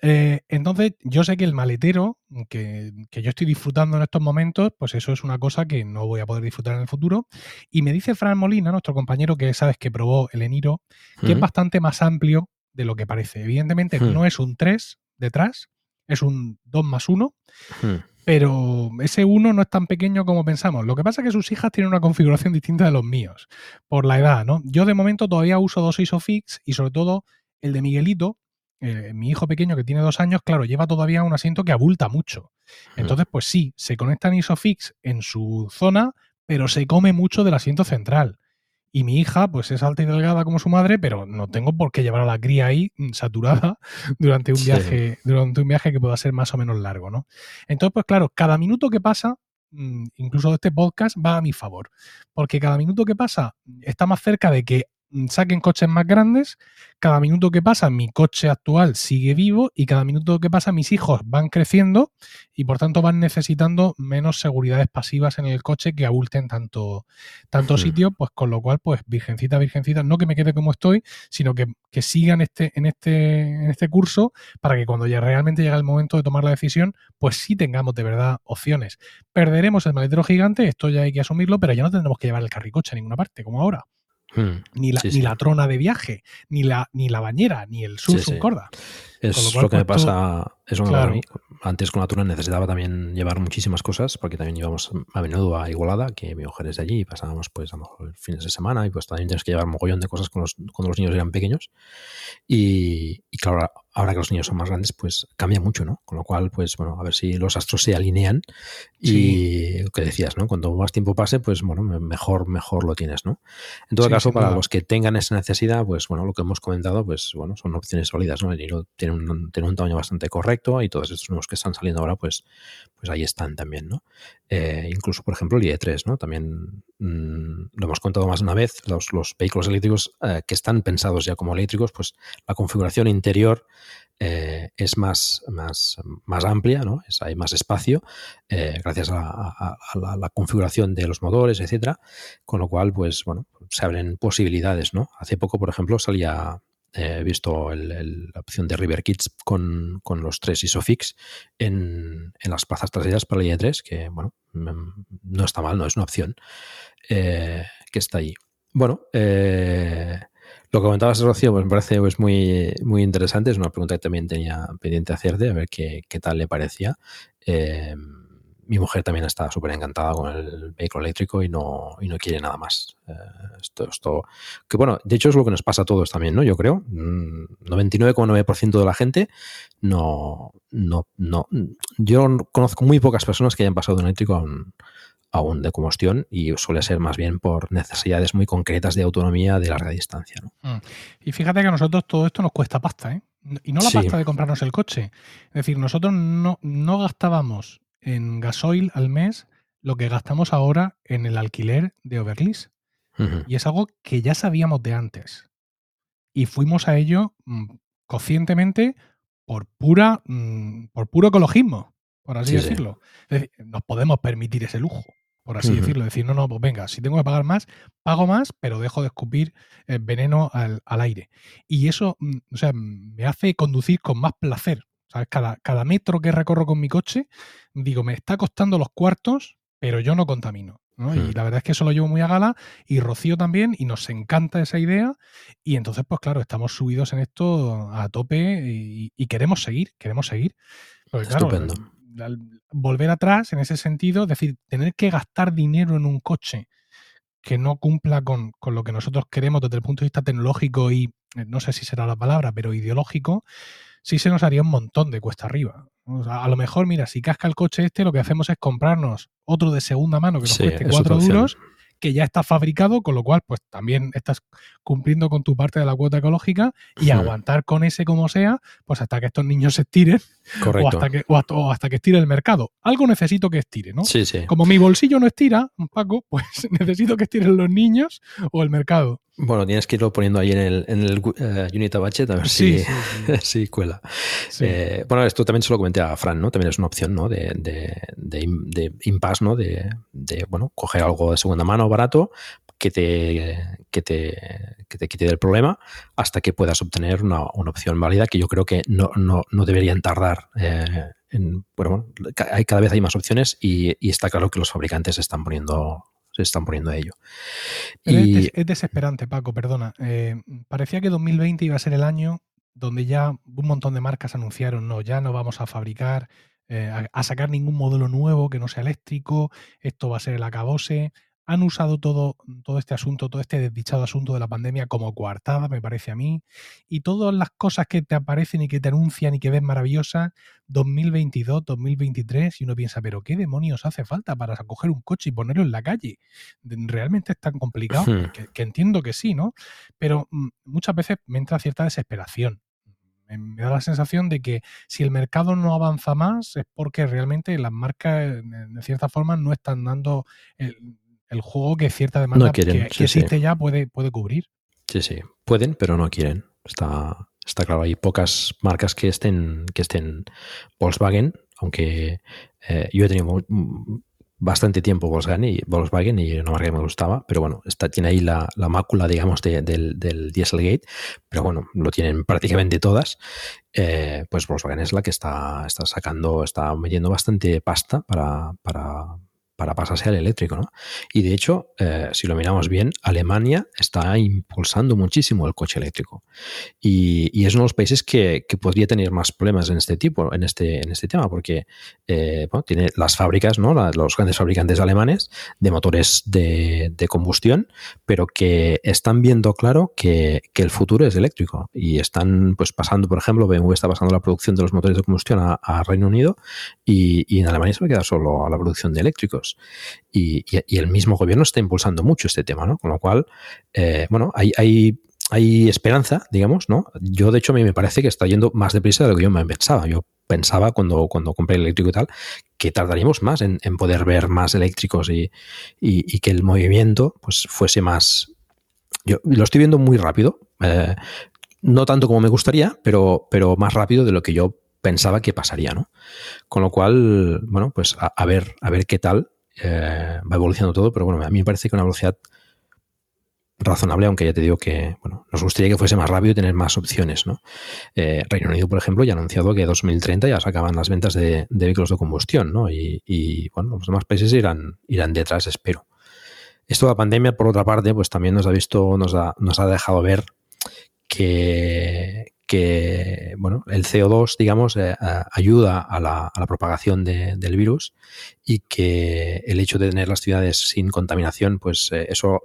Eh, entonces, yo sé que el maletero que, que yo estoy disfrutando en estos momentos, pues eso es una cosa que no voy a poder disfrutar en el futuro. Y me dice Fran Molina, nuestro compañero que sabes que probó el Eniro, que es Ujú. bastante más amplio de lo que parece. Evidentemente, Hmm. no es un 3 detrás, es un 2 más 1, Hmm. Pero ese 1 no es tan pequeño como pensamos. Lo que pasa es que sus hijas tienen una configuración distinta de los míos, por la edad, ¿no? Yo de momento todavía uso dos ISOFIX y sobre todo el de Miguelito, eh, mi hijo pequeño que tiene dos años, claro, lleva todavía un asiento que abulta mucho. Entonces, pues sí, se conectan ISOFIX en su zona, pero se come mucho del asiento central. Y mi hija, pues es alta y delgada como su madre, pero no tengo por qué llevar a la cría ahí mm, saturada durante un Sí. viaje, durante un viaje que pueda ser más o menos largo, ¿no? Entonces, pues claro, cada minuto que pasa, mm, incluso este podcast, va a mi favor. Porque cada minuto que pasa está más cerca de que mm, saquen coches más grandes, cada minuto que pasa mi coche actual sigue vivo y cada minuto que pasa mis hijos van creciendo y por tanto van necesitando menos seguridades pasivas en el coche que abulten tanto, tanto sitio, pues con lo cual, pues virgencita, virgencita, no que me quede como estoy, sino que, que sigan este, en, este, en este curso para que cuando ya realmente llega el momento de tomar la decisión, pues sí tengamos de verdad opciones. Perderemos el maletero gigante, esto ya hay que asumirlo, pero ya no tendremos que llevar el carricoche a ninguna parte, como ahora. Hmm. Ni la, Sí, ni sí. la trona de viaje, ni la, ni la bañera, ni el Samsung sí. Corda. Es lo lo, que me pues, pasa. Es lo que me Claro. a mí. Antes con la Tuna necesitaba también llevar muchísimas cosas, porque también íbamos a menudo a Igualada, que mi mujer es de allí, y pasábamos pues a lo mejor fines de semana, y pues también tienes que llevar un mogollón de cosas con los, cuando los niños eran pequeños. Y, y claro, ahora, que los niños son más grandes, pues cambia mucho, ¿no? Con lo cual, pues bueno, a ver si los astros se alinean y lo que decías, ¿no? Cuanto más tiempo pase, pues bueno, me- mejor, mejor lo tienes, ¿no? En todo Sí, caso, sin para duda. los que tengan esa necesidad, pues bueno, lo que hemos comentado, pues bueno, son opciones sólidas, ¿no? El tiene un, tamaño bastante correcto y todos estos nuevos que están saliendo ahora, pues, pues ahí están también, ¿no? Eh, incluso, por ejemplo, el IE3, ¿no? También mm, lo hemos contado más de una vez, los, los vehículos eléctricos eh, que están pensados ya como eléctricos, pues la configuración interior eh, es más, más, más amplia, ¿no? Es, hay más espacio, gracias a, a- a la, la configuración de los motores, etcétera, con lo cual, pues, bueno, se abren posibilidades, ¿no? Hace poco, por ejemplo, salía, he visto el- la opción de River Kids con, con los tres ISOFIX en, en las plazas traseras para el IE3, que, bueno, mm, no está mal, no es una opción eh, que está ahí. Bueno, eh, lo que comentabas, Rocío, pues me parece pues, muy, muy interesante. Es una pregunta que también tenía pendiente hacerte, a ver qué, qué tal le parecía. Eh, mi mujer también está súper encantada con el vehículo eléctrico y no, y no quiere nada más. Eh, esto, esto, que bueno, de hecho es lo que nos pasa a todos también, ¿no? Yo creo. Mm, 99,9% de la gente no, no, no. Yo conozco muy pocas personas que hayan pasado de un eléctrico a un, a un de combustión y suele ser más bien por necesidades muy concretas de autonomía de larga distancia, ¿no? Mm. Y fíjate que a nosotros todo esto nos cuesta pasta, ¿eh? Y no la Sí. pasta de comprarnos el coche. Es decir, nosotros no, no gastábamos en gasoil al mes lo que gastamos ahora en el alquiler de Overlease. Y es algo que ya sabíamos de antes. Y fuimos a ello mm, conscientemente por pura mm, por puro ecologismo, por así Sí, sí. decirlo. Es decir, nos podemos permitir ese lujo, por así decirlo. Decir, no, no, pues venga, si tengo que pagar más, pago más, pero dejo de escupir eh, veneno al, al aire. Y eso, mm, o sea, me hace conducir con más placer. ¿Sabes? Cada, cada metro que recorro con mi coche, digo, me está costando los cuartos, pero yo no contamino. ¿no? Y Hmm. la verdad es que eso lo llevo muy a gala y Rocío también, y nos encanta esa idea. Y entonces, pues claro, estamos subidos en esto a tope y, y queremos seguir, queremos seguir. Porque, claro, Estupendo. al volver atrás en ese sentido, es decir, tener que gastar dinero en un coche que no cumpla con, con lo que nosotros queremos desde el punto de vista tecnológico y, eh, no sé si será la palabra, pero ideológico, sí se nos haría un montón de cuesta arriba. O sea, a lo mejor, mira, si casca el coche este, lo que hacemos es comprarnos otro de segunda mano que nos Sí, cueste es cuatro duros, que ya está fabricado, con lo cual, pues también estás cumpliendo con tu parte de la cuota ecológica y aguantar con ese como sea, pues hasta que estos niños se estiren o Correcto. hasta, que, o hasta, o hasta que estire el mercado. Algo necesito que estire, ¿no? Sí, sí. Como mi bolsillo no estira, Paco, pues necesito que estiren los niños o el mercado. Bueno, tienes que irlo poniendo ahí en el, en el Budget a ver Sí, si, sí, sí. si cuela. Eh, bueno, esto también se lo comenté a Fran, ¿no? También es una opción, ¿no? De, de, de, de impasse, ¿no? De, de, bueno, coger algo de segunda mano barato que te, que te, que te quite del problema hasta que puedas obtener una, una opción válida que yo creo que no, no, no deberían tardar. eh, en, bueno, hay, cada vez hay más opciones y, y está claro que los fabricantes se están poniendo, se están poniendo a ello. Y- es desesperante, Paco, perdona. Eh, parecía que 2020 iba a ser el año donde ya un montón de marcas anunciaron, no, ya no vamos a fabricar, eh, a, a sacar ningún modelo nuevo que no sea eléctrico, esto va a ser el acabose. Han usado todo, todo este asunto, todo este desdichado asunto de la pandemia como coartada, me parece a mí. Y todas las cosas que te aparecen y que te anuncian y que ves maravillosas, 2022, 2023, y uno piensa, pero ¿qué demonios hace falta para coger un coche y ponerlo en la calle? ¿Realmente es tan complicado? Que, que entiendo que sí, ¿no? Pero mm, muchas veces me entra cierta desesperación. Me, da la sensación de que si el mercado no avanza más es porque realmente las marcas, de cierta forma, no están dando el, el juego que cierta demanda quieren, que, sí, que sí. existe ya puede, puede cubrir. Sí, sí. Pueden, pero no quieren. Está, está claro. Hay pocas marcas que estén, que estén Volkswagen, aunque eh, yo he tenido mu- bastante tiempo Volkswagen y, Volkswagen y una marca que me gustaba, pero bueno, está, tiene ahí la, la mácula, digamos, de- del, del Dieselgate, pero bueno, lo tienen prácticamente todas. Eh, pues Volkswagen es la que está, está sacando, está metiendo bastante pasta para, para, para pasarse al eléctrico, ¿no? Y de hecho, eh, si lo miramos bien, Alemania está impulsando muchísimo el coche eléctrico. Y, es uno de los países que, podría tener más problemas en este tipo, en este, en este tema, porque eh, bueno, tiene las fábricas, ¿no? Los grandes fabricantes alemanes de motores de, combustión, pero que están viendo claro que, el futuro es eléctrico. Y están pues pasando, por ejemplo, BMW está pasando la producción de los motores de combustión a, a Reino Unido y, y en Alemania se va a quedar solo a la producción de eléctricos. Y, el mismo gobierno está impulsando mucho este tema, ¿no? Con lo cual, eh, bueno, hay, hay, hay esperanza, digamos, ¿no? Yo, de hecho, a mí me parece que está yendo más deprisa de lo que yo me pensaba. Yo pensaba cuando, cuando compré el eléctrico y tal, que tardaríamos más en, poder ver más eléctricos y, y- que el movimiento pues fuese más... Yo lo estoy viendo muy rápido, eh, no tanto como me gustaría, pero, pero más rápido de lo que yo pensaba que pasaría, ¿no? Con lo cual, bueno, pues a ver, a ver qué tal eh, va evolucionando todo, pero bueno, a mí me parece que una velocidad razonable, aunque ya te digo que bueno, nos gustaría que fuese más rápido y tener más opciones. ¿no? Eh, Reino Unido, por ejemplo, ya ha anunciado que 2030 ya se acaban las ventas de, de vehículos de combustión ¿no? y, y, bueno, los demás países irán, irán detrás, espero. Esto de la pandemia, por otra parte, pues también nos ha visto, nos ha, nos ha dejado ver que, que bueno, el CO2, digamos, eh, ayuda a la, a la propagación de, del virus y que el hecho de tener las ciudades sin contaminación, pues eh, eso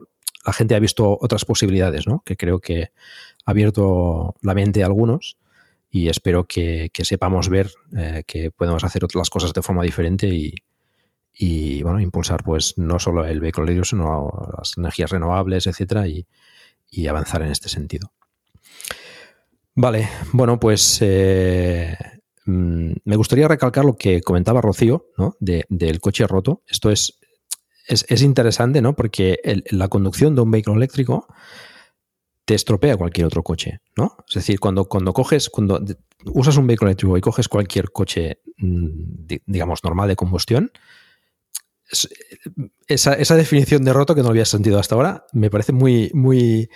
la gente ha visto otras posibilidades, ¿no? Que creo que ha abierto la mente a algunos y espero que, que sepamos ver eh, que podemos hacer las cosas de forma diferente y, y, bueno, impulsar pues no solo el vehículo eléctrico, sino las energías renovables, etcétera, y, y avanzar en este sentido. Vale, bueno, pues eh, me gustaría recalcar lo que comentaba Rocío, ¿no? De, del coche roto. Esto es, es, es interesante, ¿no? Porque la conducción de un vehículo eléctrico te estropea cualquier otro coche, ¿no? Es decir, cuando, cuando coges, cuando usas un vehículo eléctrico y coges cualquier coche, digamos, normal de combustión, esa, esa definición de roto que no había sentido hasta ahora me parece muy, muy,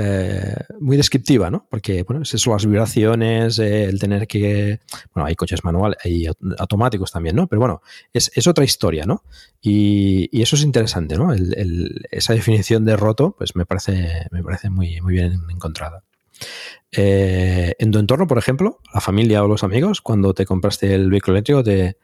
eh, muy descriptiva, ¿no? Porque, bueno, es las vibraciones, eh, el tener que. Bueno, hay coches manuales y automáticos también, ¿no? Pero bueno, es, es otra historia, ¿no? Y, eso es interesante, ¿no? El, esa definición de roto, pues me parece, me parece muy, muy bien encontrada. Eh, en tu entorno, por ejemplo, la familia o los amigos, cuando te compraste el vehículo eléctrico, te,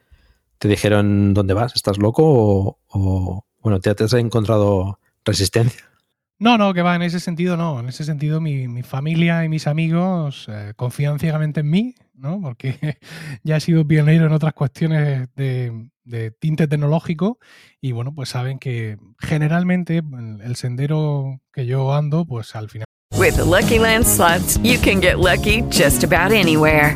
te dijeron dónde vas, estás loco o, bueno, te has encontrado resistencia. No, no, que va, en ese sentido no. En ese sentido mi, mi familia y mis amigos eh, confían ciegamente en mí, ¿no? Porque ya he sido pionero en otras cuestiones de, de, tinte tecnológico y bueno, pues saben que generalmente el sendero que yo ando, pues al final... With the Lucky Land Slots, you can get lucky just about anywhere.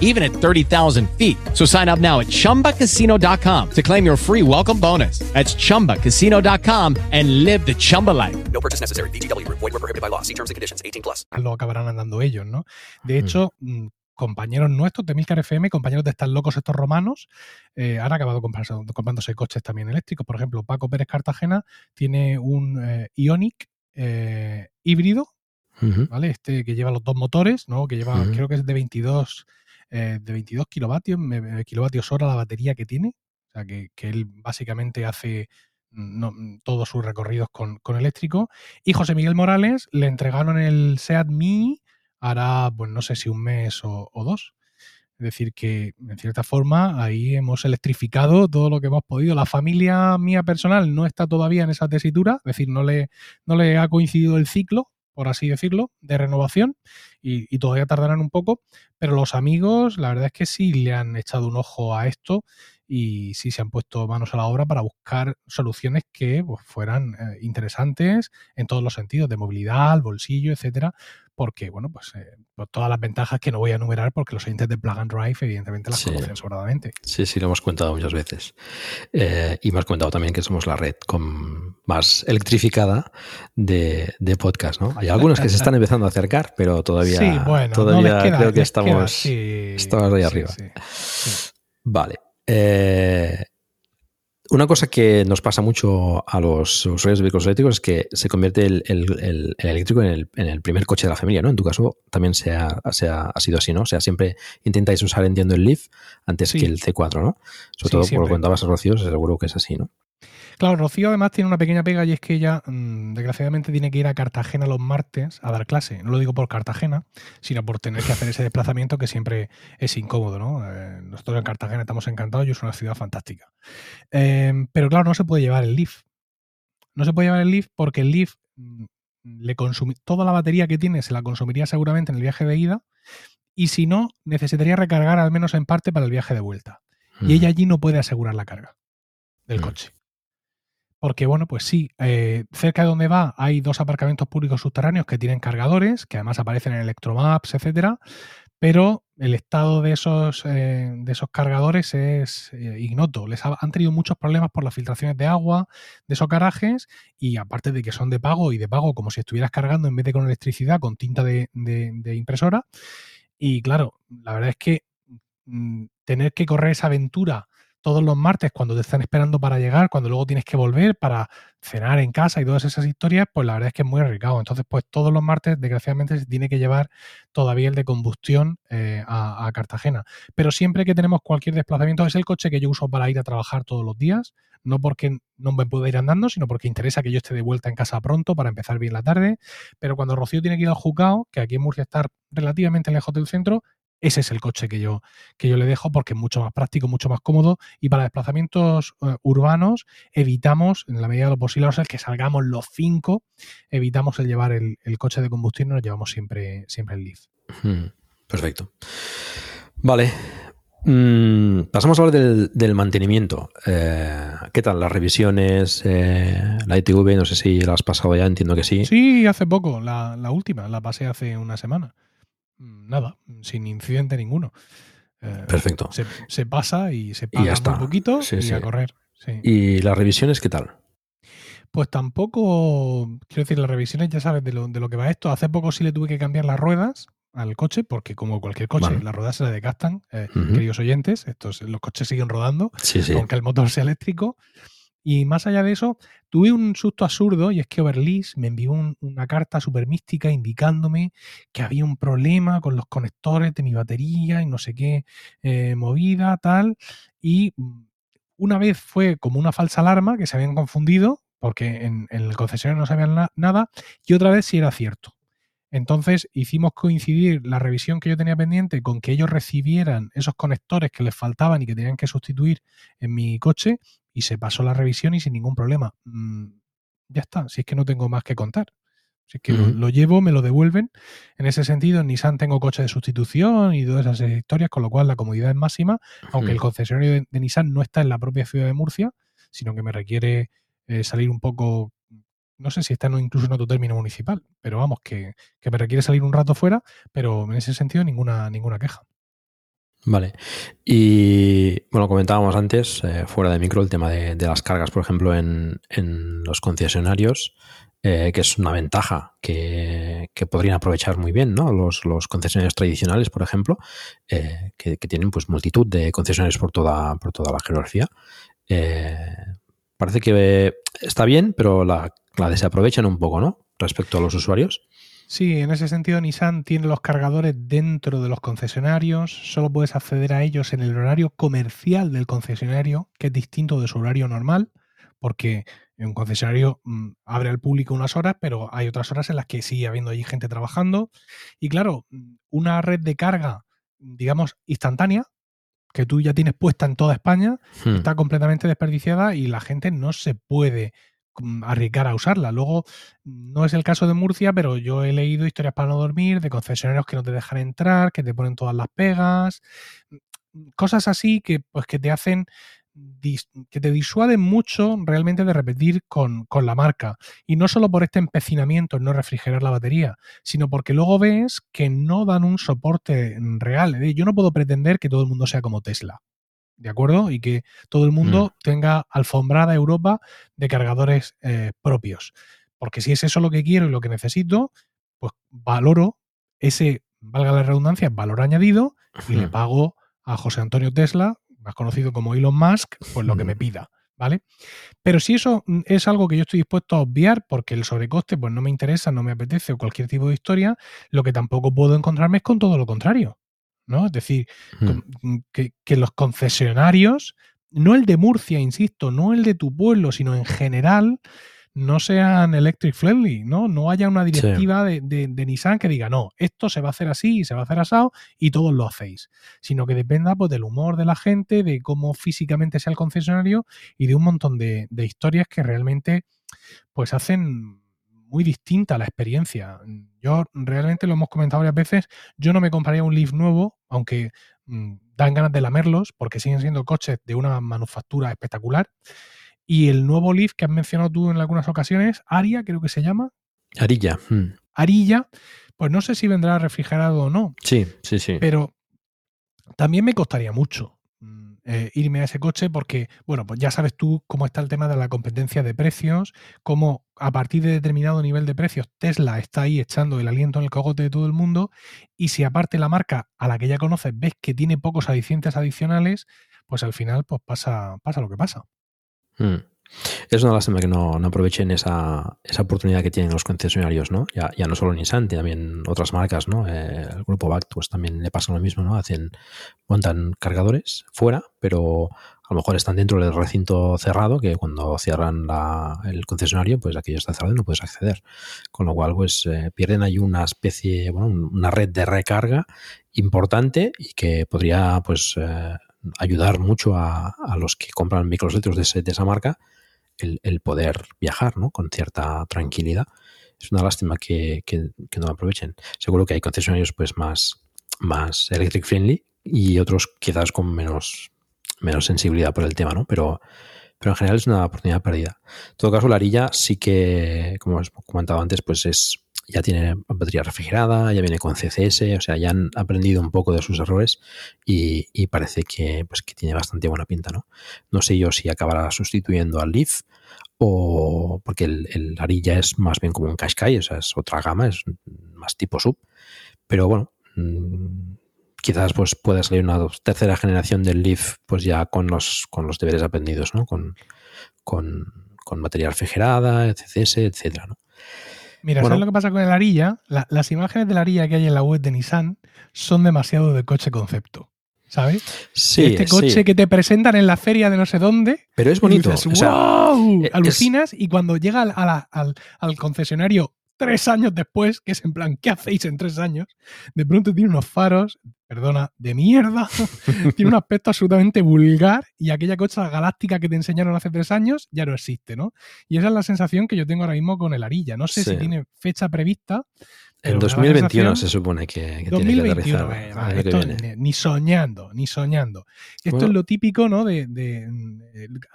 even at 30,000 feet. So sign up now at chumbacasino.com to claim your free welcome bonus. That's chumbacasino.com and live the Chumba life. No purchase necessary. VGW, void, were prohibited by law. See terms and conditions 18 plus. Lo acabarán andando ellos, ¿no? De hecho, mm. compañeros nuestros de Milcar FM, compañeros de Están locos estos romanos, eh, han acabado comprándose coches también eléctricos. Por ejemplo, Paco Pérez Cartagena tiene un eh, Ionic eh, híbrido, uh -huh. ¿vale? Este que lleva los dos motores, ¿no? Que lleva, uh -huh. creo que es de 22, de 22 kilovatios, kilovatios hora la batería que tiene. O sea, que, que él básicamente hace no, todos sus recorridos con, con, eléctrico. Y José Miguel Morales le entregaron el SEAT Mii hará, pues no sé si un mes o, o dos. Es decir, que en cierta forma ahí hemos electrificado todo lo que hemos podido. La familia mía personal no está todavía en esa tesitura, es decir, no le, no le ha coincidido el ciclo, por así decirlo, de renovación y, y, todavía tardarán un poco, pero los amigos, la verdad es que sí le han echado un ojo a esto y sí se han puesto manos a la obra para buscar soluciones que pues, fueran eh, interesantes en todos los sentidos, de movilidad, bolsillo, etcétera, porque, bueno, pues, eh, pues, todas las ventajas que no voy a enumerar porque los oyentes de Plug and Drive evidentemente las Sí. conocen sobradamente. Sí, sí, lo hemos comentado muchas veces. Eh, y me has comentado también que somos la red con más electrificada de, de podcast, ¿no? Hay algunos que se están empezando a acercar, pero todavía, sí, bueno, no todavía queda- creo que queda, estamos, sí, estamos ahí arriba. Vale. Eh, una cosa que nos pasa mucho a los usuarios de vehículos eléctricos es que se convierte el, el- el- el eléctrico en el, en el primer coche de la familia, ¿no? En tu caso también se ha, se ha- ha sido así, ¿no? O sea, siempre intentáis usar, entiendo, el Leaf antes Sí. que el C4, ¿no? Sobre Sí, todo por lo que contabas, Rocío, seguro que es así, ¿no? Claro, Rocío además tiene una pequeña pega y es que ella, mm, desgraciadamente, tiene que ir a Cartagena los martes a dar clase. No lo digo por Cartagena, sino por tener que hacer ese desplazamiento que siempre es incómodo, ¿no? Eh, nosotros en Cartagena estamos encantados y es una ciudad fantástica. Eh, pero claro, no se puede llevar el Leaf. No se puede llevar el Leaf porque el Leaf mm, le consumi- toda la batería que tiene se la consumiría seguramente en el viaje de ida y si no, necesitaría recargar al menos en parte para el viaje de vuelta. Y ella allí no puede asegurar la carga del Mm. coche. Porque, bueno, pues sí, eh, cerca de donde va hay dos aparcamientos públicos subterráneos que tienen cargadores, que además aparecen en Electromaps, etcétera, pero el estado de esos, eh, de esos cargadores es eh, ignoto. Les ha- han tenido muchos problemas por las filtraciones de agua de esos garajes y aparte de que son de pago y de pago como si estuvieras cargando en vez de con electricidad, con tinta de, impresora. Y claro, la verdad es que mm, tener que correr esa aventura todos los martes cuando te están esperando para llegar, cuando luego tienes que volver para cenar en casa y todas esas historias, pues la verdad es que es muy arriesgado. Entonces, pues todos los martes, desgraciadamente, se tiene que llevar todavía el de combustión eh, a, a Cartagena. Pero siempre que tenemos cualquier desplazamiento, es el coche que yo uso para ir a trabajar todos los días, no porque no me pueda ir andando, sino porque interesa que yo esté de vuelta en casa pronto para empezar bien la tarde. Pero cuando Rocío tiene que ir al Jucao, que aquí en Murcia está relativamente lejos del centro, ese es el coche que yo, que yo le dejo porque es mucho más práctico, mucho más cómodo y para desplazamientos eh, urbanos evitamos, en la medida de lo posible, a no ser que salgamos los cinco, evitamos el llevar el, el coche de combustión y nos llevamos siempre, siempre el Leaf. Perfecto. Vale. Mm, pasamos a hablar del, del mantenimiento. Eh, ¿Qué tal? Las revisiones, eh, la ITV, no sé si la has pasado ya, entiendo que sí. Sí, hace poco, la, la última, la pasé hace una semana. Mm, Nada, sin incidente ninguno. Eh, Perfecto. Se, se pasa y se paga un poquito Sí, y sí. a correr. sí. ¿Y las revisiones qué tal? Pues tampoco, quiero decir, las revisiones ya sabes de lo, de lo que va esto. Hace poco sí le tuve que cambiar las ruedas al coche, porque como cualquier coche, Vale. las ruedas se le desgastan, eh, queridos oyentes, estos, los coches siguen rodando, aunque el motor sea eléctrico. Y más allá de eso, tuve un susto absurdo y es que Overlease me envió un- una carta súper mística indicándome que había un problema con los conectores de mi batería y no sé qué eh, movida, tal. Y mm, una vez fue como una falsa alarma que se habían confundido porque en, el concesionario no sabían na- nada y otra vez sí era cierto. Entonces hicimos coincidir la revisión que yo tenía pendiente con que ellos recibieran esos conectores que les faltaban y que tenían que sustituir en mi coche y se pasó la revisión y sin ningún problema. Mm, ya está, si es que no tengo más que contar. Si es que lo- llevo, me lo devuelven. En ese sentido, en Nissan tengo coche de sustitución y todas esas historias, con lo cual la comodidad es máxima, aunque el concesionario de, de Nissan no está en la propia ciudad de Murcia, sino que me requiere eh, salir un poco, no sé si está incluso en otro término municipal, pero vamos, que, que me requiere salir un rato fuera, pero en ese sentido ninguna, ninguna queja. Vale. Y bueno, comentábamos antes, eh, fuera de micro, el tema de, de las cargas, por ejemplo, en, en los concesionarios, eh, que es una ventaja que, que podrían aprovechar muy bien, ¿no? Los, los concesionarios tradicionales, por ejemplo, eh, que, que tienen pues multitud de concesionarios por toda, por toda la geografía. Parece que está bien, pero la, la desaprovechan un poco, ¿no? Respecto a los usuarios. Sí, en ese sentido Nissan tiene los cargadores dentro de los concesionarios, solo puedes acceder a ellos en el horario comercial del concesionario, que es distinto de su horario normal, porque un concesionario mm, abre al público unas horas, pero hay otras horas en las que sigue habiendo allí gente trabajando. Y claro, mm, una red de carga, digamos, instantánea, que tú ya tienes puesta en toda España, Hmm. está completamente desperdiciada y la gente no se puede arriesgar a usarla. Luego, no es el caso de Murcia, pero yo he leído historias para no dormir de concesionarios que no te dejan entrar, que te ponen todas las pegas, mm, cosas así que pues que te hacen que te disuaden mucho realmente de repetir con, con la marca. Y no solo por este empecinamiento en no refrigerar la batería, sino porque luego ves que no dan un soporte real. Es decir, Yo no puedo pretender que todo el mundo sea como Tesla. ¿De acuerdo? Y que todo el mundo tenga alfombrada Europa de cargadores eh, propios. Porque si es eso lo que quiero y lo que necesito, pues valoro ese, valga la redundancia, valor añadido y le pago a José Antonio Tesla, más conocido como Elon Musk, pues lo que me Mm. pida, ¿vale? Pero si eso mm, es algo que yo estoy dispuesto a obviar porque el sobrecoste pues no me interesa, no me apetece o cualquier tipo de historia, lo que tampoco puedo encontrarme es con todo lo contrario, ¿no? Es decir, mm, que, que los concesionarios, no el de Murcia, insisto, no el de tu pueblo, sino en general, no sean electric friendly, ¿no? No haya una directiva de, de- de Nissan que diga, no, esto se va a hacer así y se va a hacer asado y todos lo hacéis. Sino que dependa pues, del humor de la gente, de cómo físicamente sea el concesionario y de un montón de, de historias que realmente pues hacen muy distinta la experiencia. Yo realmente lo hemos comentado varias veces, yo no me compraría un Leaf nuevo, aunque mm, dan ganas de lamerlos, porque siguen siendo coches de una manufactura espectacular. Y el nuevo Leaf que has mencionado tú en algunas ocasiones, Aria creo que se llama, Arilla. hmm. Arilla, pues no sé si vendrá refrigerado o no, Sí, sí, sí. pero también me costaría mucho eh, irme a ese coche porque, bueno, pues ya sabes tú cómo está el tema de la competencia de precios, cómo a partir de determinado nivel de precios Tesla está ahí echando el aliento en el cogote de todo el mundo y si aparte la marca a la que ya conoces ves que tiene pocos adicientes adicionales, pues al final pues pasa, pasa lo que pasa. Mm. Es una lástima que no, aprovechen esa, esa oportunidad que tienen los concesionarios, ¿no? Ya, no solo Nissan, también otras marcas, ¿no? Eh, el grupo BACT pues también le pasa lo mismo, ¿no? Hacen, montan cargadores fuera, pero a lo mejor están dentro del recinto cerrado, que cuando cierran la- el concesionario, pues aquello está cerrado y no puedes acceder. Con lo cual, pues eh, pierden ahí una especie, bueno, un- una red de recarga importante y que podría, pues, eh, ayudar mucho a, los que compran eléctricos de, de esa marca el, poder viajar ¿no? con cierta tranquilidad. Es una lástima que, que- no lo aprovechen. Seguro que hay concesionarios pues más, más electric friendly y otros quizás con menos, menos sensibilidad por el tema, ¿no? Pero, pero en general es una oportunidad perdida. En todo caso, la Arilla sí que, como os he comentado antes, pues es ya tiene batería refrigerada, ya viene con CCS, o sea, ya han aprendido un poco de sus errores y, parece que, pues, que tiene bastante buena pinta, ¿no? No sé yo si acabará sustituyendo al Leaf o porque el, el Arilla es más bien como un Qashqai, o sea, es otra gama, es más tipo sub, pero bueno, mm, quizás pues pueda salir una tercera generación del Leaf pues ya con los, con los deberes aprendidos, ¿no? Con, con, con batería refrigerada, CCS, etcétera, ¿no? Mira, Bueno. ¿sabes lo que pasa con el Arilla? La- las imágenes del Arilla que hay en la web de Nissan son demasiado de coche concepto. ¿Sabes? Sí, este coche sí, que te presentan en la feria de no sé dónde. pero es bonito. dices, o sea, ¡wow! es- Alucinas y cuando llega al concesionario tres años después, que es en plan, ¿qué hacéis en tres años? De pronto tiene unos faros, perdona, de mierda. tiene un aspecto absolutamente vulgar y aquella cosa galáctica que te enseñaron hace tres años ya no existe, ¿no? Y esa es la sensación que yo tengo ahora mismo con el Arilla. No sé Sí. si tiene fecha prevista. En pero me da la 2021 sensación- se supone que, que tiene que 2021, aterrizar el va, año que esto ni, soñando, ni soñando. Esto Bueno. es lo típico, ¿no? De, de,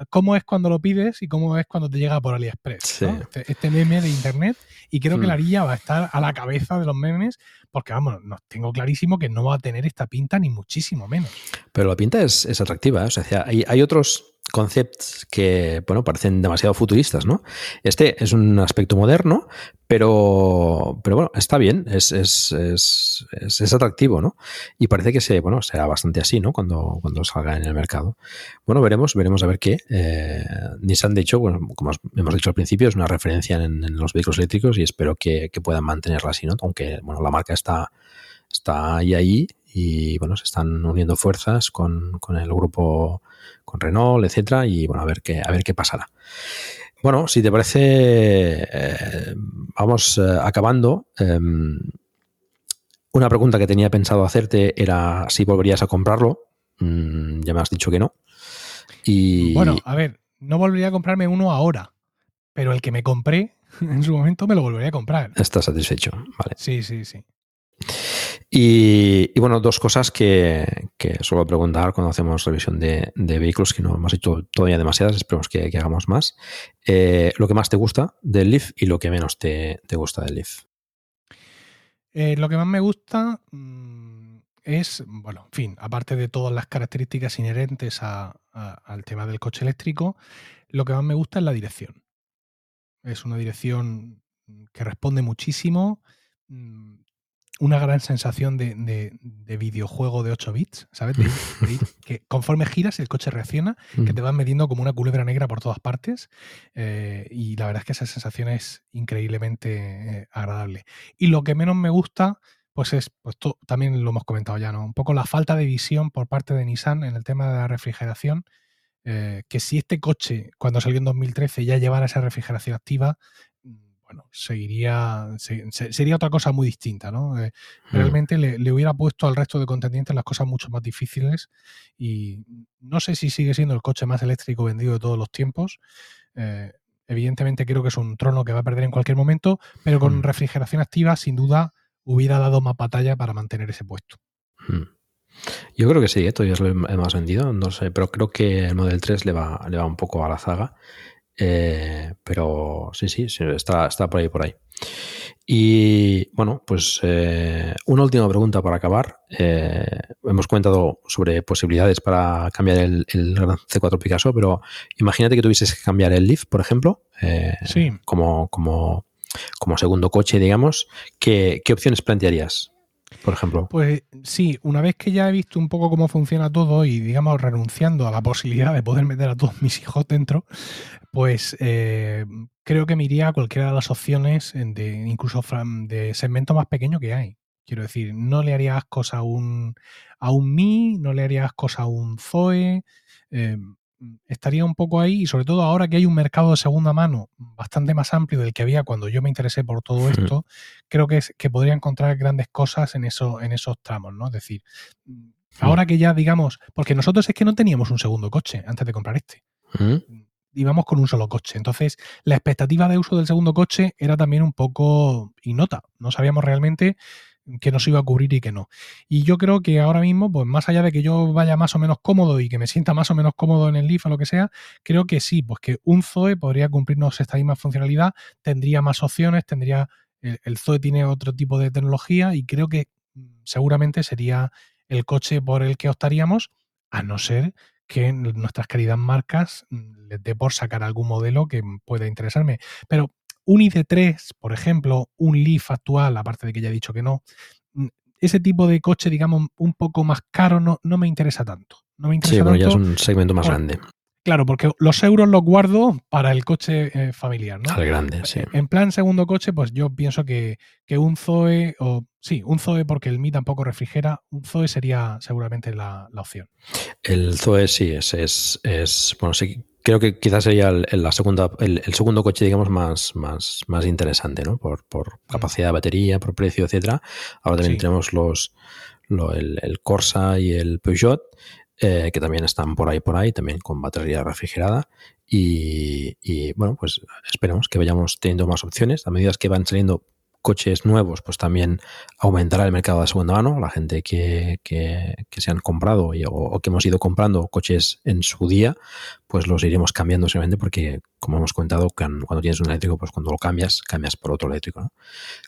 cómo es cuando lo pides y cómo es cuando te llega por AliExpress. ¿no? Sí. Este, este meme de internet. Y creo que Hmm. la Arilla va a estar a la cabeza de los memes, porque vamos, no, tengo clarísimo que no va a tener esta pinta ni muchísimo menos. Pero la pinta es, es atractiva. ¿eh? O sea, hay, hay otros conceptos que, bueno, parecen demasiado futuristas, ¿no? Este es un aspecto moderno, pero, pero bueno, está bien, es, es, es, es- atractivo, ¿no? Y parece que se, bueno, será bastante así, ¿no? Cuando, cuando salga en el mercado. Bueno, veremos, veremos a ver qué. Eh, Nissan, de hecho, bueno, como os- hemos dicho al principio, es una referencia en, los vehículos eléctricos y espero que, que puedan mantenerla así, ¿no? Aunque, bueno, la marca está, está ahí ahí y, bueno, se están uniendo fuerzas con, con, el grupo, con Renault, etcétera, y bueno, a ver qué, a ver qué pasará. Bueno, si te parece, eh, vamos eh, acabando. Em, una pregunta que tenía pensado hacerte era si volverías a comprarlo. Mm, ya me has dicho que no. Y... Bueno, a ver, no volvería a comprarme uno ahora, pero el que me compré en su momento me lo volvería a comprar. Estás satisfecho, vale. Sí, sí, sí. Y, bueno, dos cosas que, suelo preguntar cuando hacemos revisión de, vehículos, que no hemos hecho todavía demasiadas, esperemos que, hagamos más. Eh, lo que más te gusta del Leaf y lo que menos te, gusta del Leaf. Eh, lo que más me gusta mm, es, bueno, en fin, aparte de todas las características inherentes al tema del coche eléctrico, lo que más me gusta es la dirección. Es una dirección que responde muchísimo mm, una gran sensación de, videojuego de 8 bits, ¿sabes? que conforme giras el coche reacciona, que te van metiendo como una culebra negra por todas partes eh, y la verdad es que esa sensación es increíblemente eh, agradable. Y lo que menos me gusta, pues es, pues también lo hemos comentado ya, ¿no? Un poco la falta de visión por parte de Nissan en el tema de la refrigeración, eh, que si este coche, cuando salió en 2013, ya llevara esa refrigeración activa, bueno, seguiría, sería otra cosa muy distinta, ¿no? Eh, hmm. realmente le, hubiera puesto al resto de contendientes las cosas mucho más difíciles y no sé si sigue siendo el coche más eléctrico vendido de todos los tiempos. Eh, evidentemente creo que es un trono que va a perder en cualquier momento, pero con hmm. refrigeración activa sin duda hubiera dado más batalla para mantener ese puesto. Hmm. Yo creo que sí, esto ya es lo más vendido, no sé, pero creo que el Model 3 le va, le va un poco a la zaga eh, pero sí, sí, está, está por ahí, por ahí. Y bueno, pues eh, una última pregunta para acabar. Eh, hemos comentado sobre posibilidades para cambiar el, C4 Picasso, pero imagínate que tuvieses que cambiar el Leaf, por ejemplo, sí. como, como, como segundo coche, digamos. ¿Qué, ¿Qué opciones plantearías? Por ejemplo? Pues sí, una vez que ya he visto un poco cómo funciona todo y, digamos, renunciando a la posibilidad de poder meter a todos mis hijos dentro, pues eh, creo que me iría a cualquiera de las opciones, de, incluso de segmento más pequeño que hay. Quiero decir, no le haría ascos a un, a un Mi, no le haría ascos a un Zoe. Eh, estaría un poco ahí y sobre todo ahora que hay un mercado de segunda mano bastante más amplio del que había cuando yo me interesé por todo esto, creo que, es, que podría encontrar grandes cosas en, eso, en esos tramos, ¿no? Es decir, ahora que ya digamos, porque nosotros es que no teníamos un segundo coche antes de comprar este. Íbamos con un solo coche. Entonces, la expectativa de uso del segundo coche era también un poco ignota. No sabíamos realmente que nos iba a cubrir y que no. Y yo creo que ahora mismo, pues más allá de que yo vaya más o menos cómodo y que me sienta más o menos cómodo en el Leaf o lo que sea, creo que sí, pues que un Zoe podría cumplirnos esta misma funcionalidad, tendría más opciones, tendría el, Zoe tiene otro tipo de tecnología y creo que mm, seguramente sería el coche por el que optaríamos, a no ser que nuestras queridas marcas mm, les dé por sacar algún modelo que pueda interesarme. Pero un ID3, por ejemplo, un Leaf actual, aparte de que ya he dicho que no, mm, ese tipo de coche, digamos, un poco más caro no, no me interesa tanto. No me interesa sí, bueno, ya es un segmento más grande. Claro, porque los euros los guardo para el coche eh, familiar, ¿no? Al grande, sí. En plan segundo coche, pues yo pienso que, un Zoe, o sí, un Zoe porque el Mi tampoco refrigera, un Zoe sería seguramente la, opción. El Zoe sí, es, es, es bueno, sí, creo que quizás sería el, la segunda, el, segundo coche, digamos, más, más, más interesante, ¿no? Por, por mm. capacidad de batería, por precio, etcétera. Ahora también tenemos los, el, Corsa y el Peugeot, eh, que también están por ahí, por ahí, también con batería refrigerada. Y, y, bueno, pues esperemos que vayamos teniendo más opciones. A medida que van saliendo coches nuevos, pues también aumentará el mercado de segunda mano. La gente que, que, se han comprado o, que hemos ido comprando coches en su día, pues los iremos cambiando simplemente porque, como hemos comentado, cuando tienes un eléctrico, pues cuando lo cambias, cambias por otro eléctrico.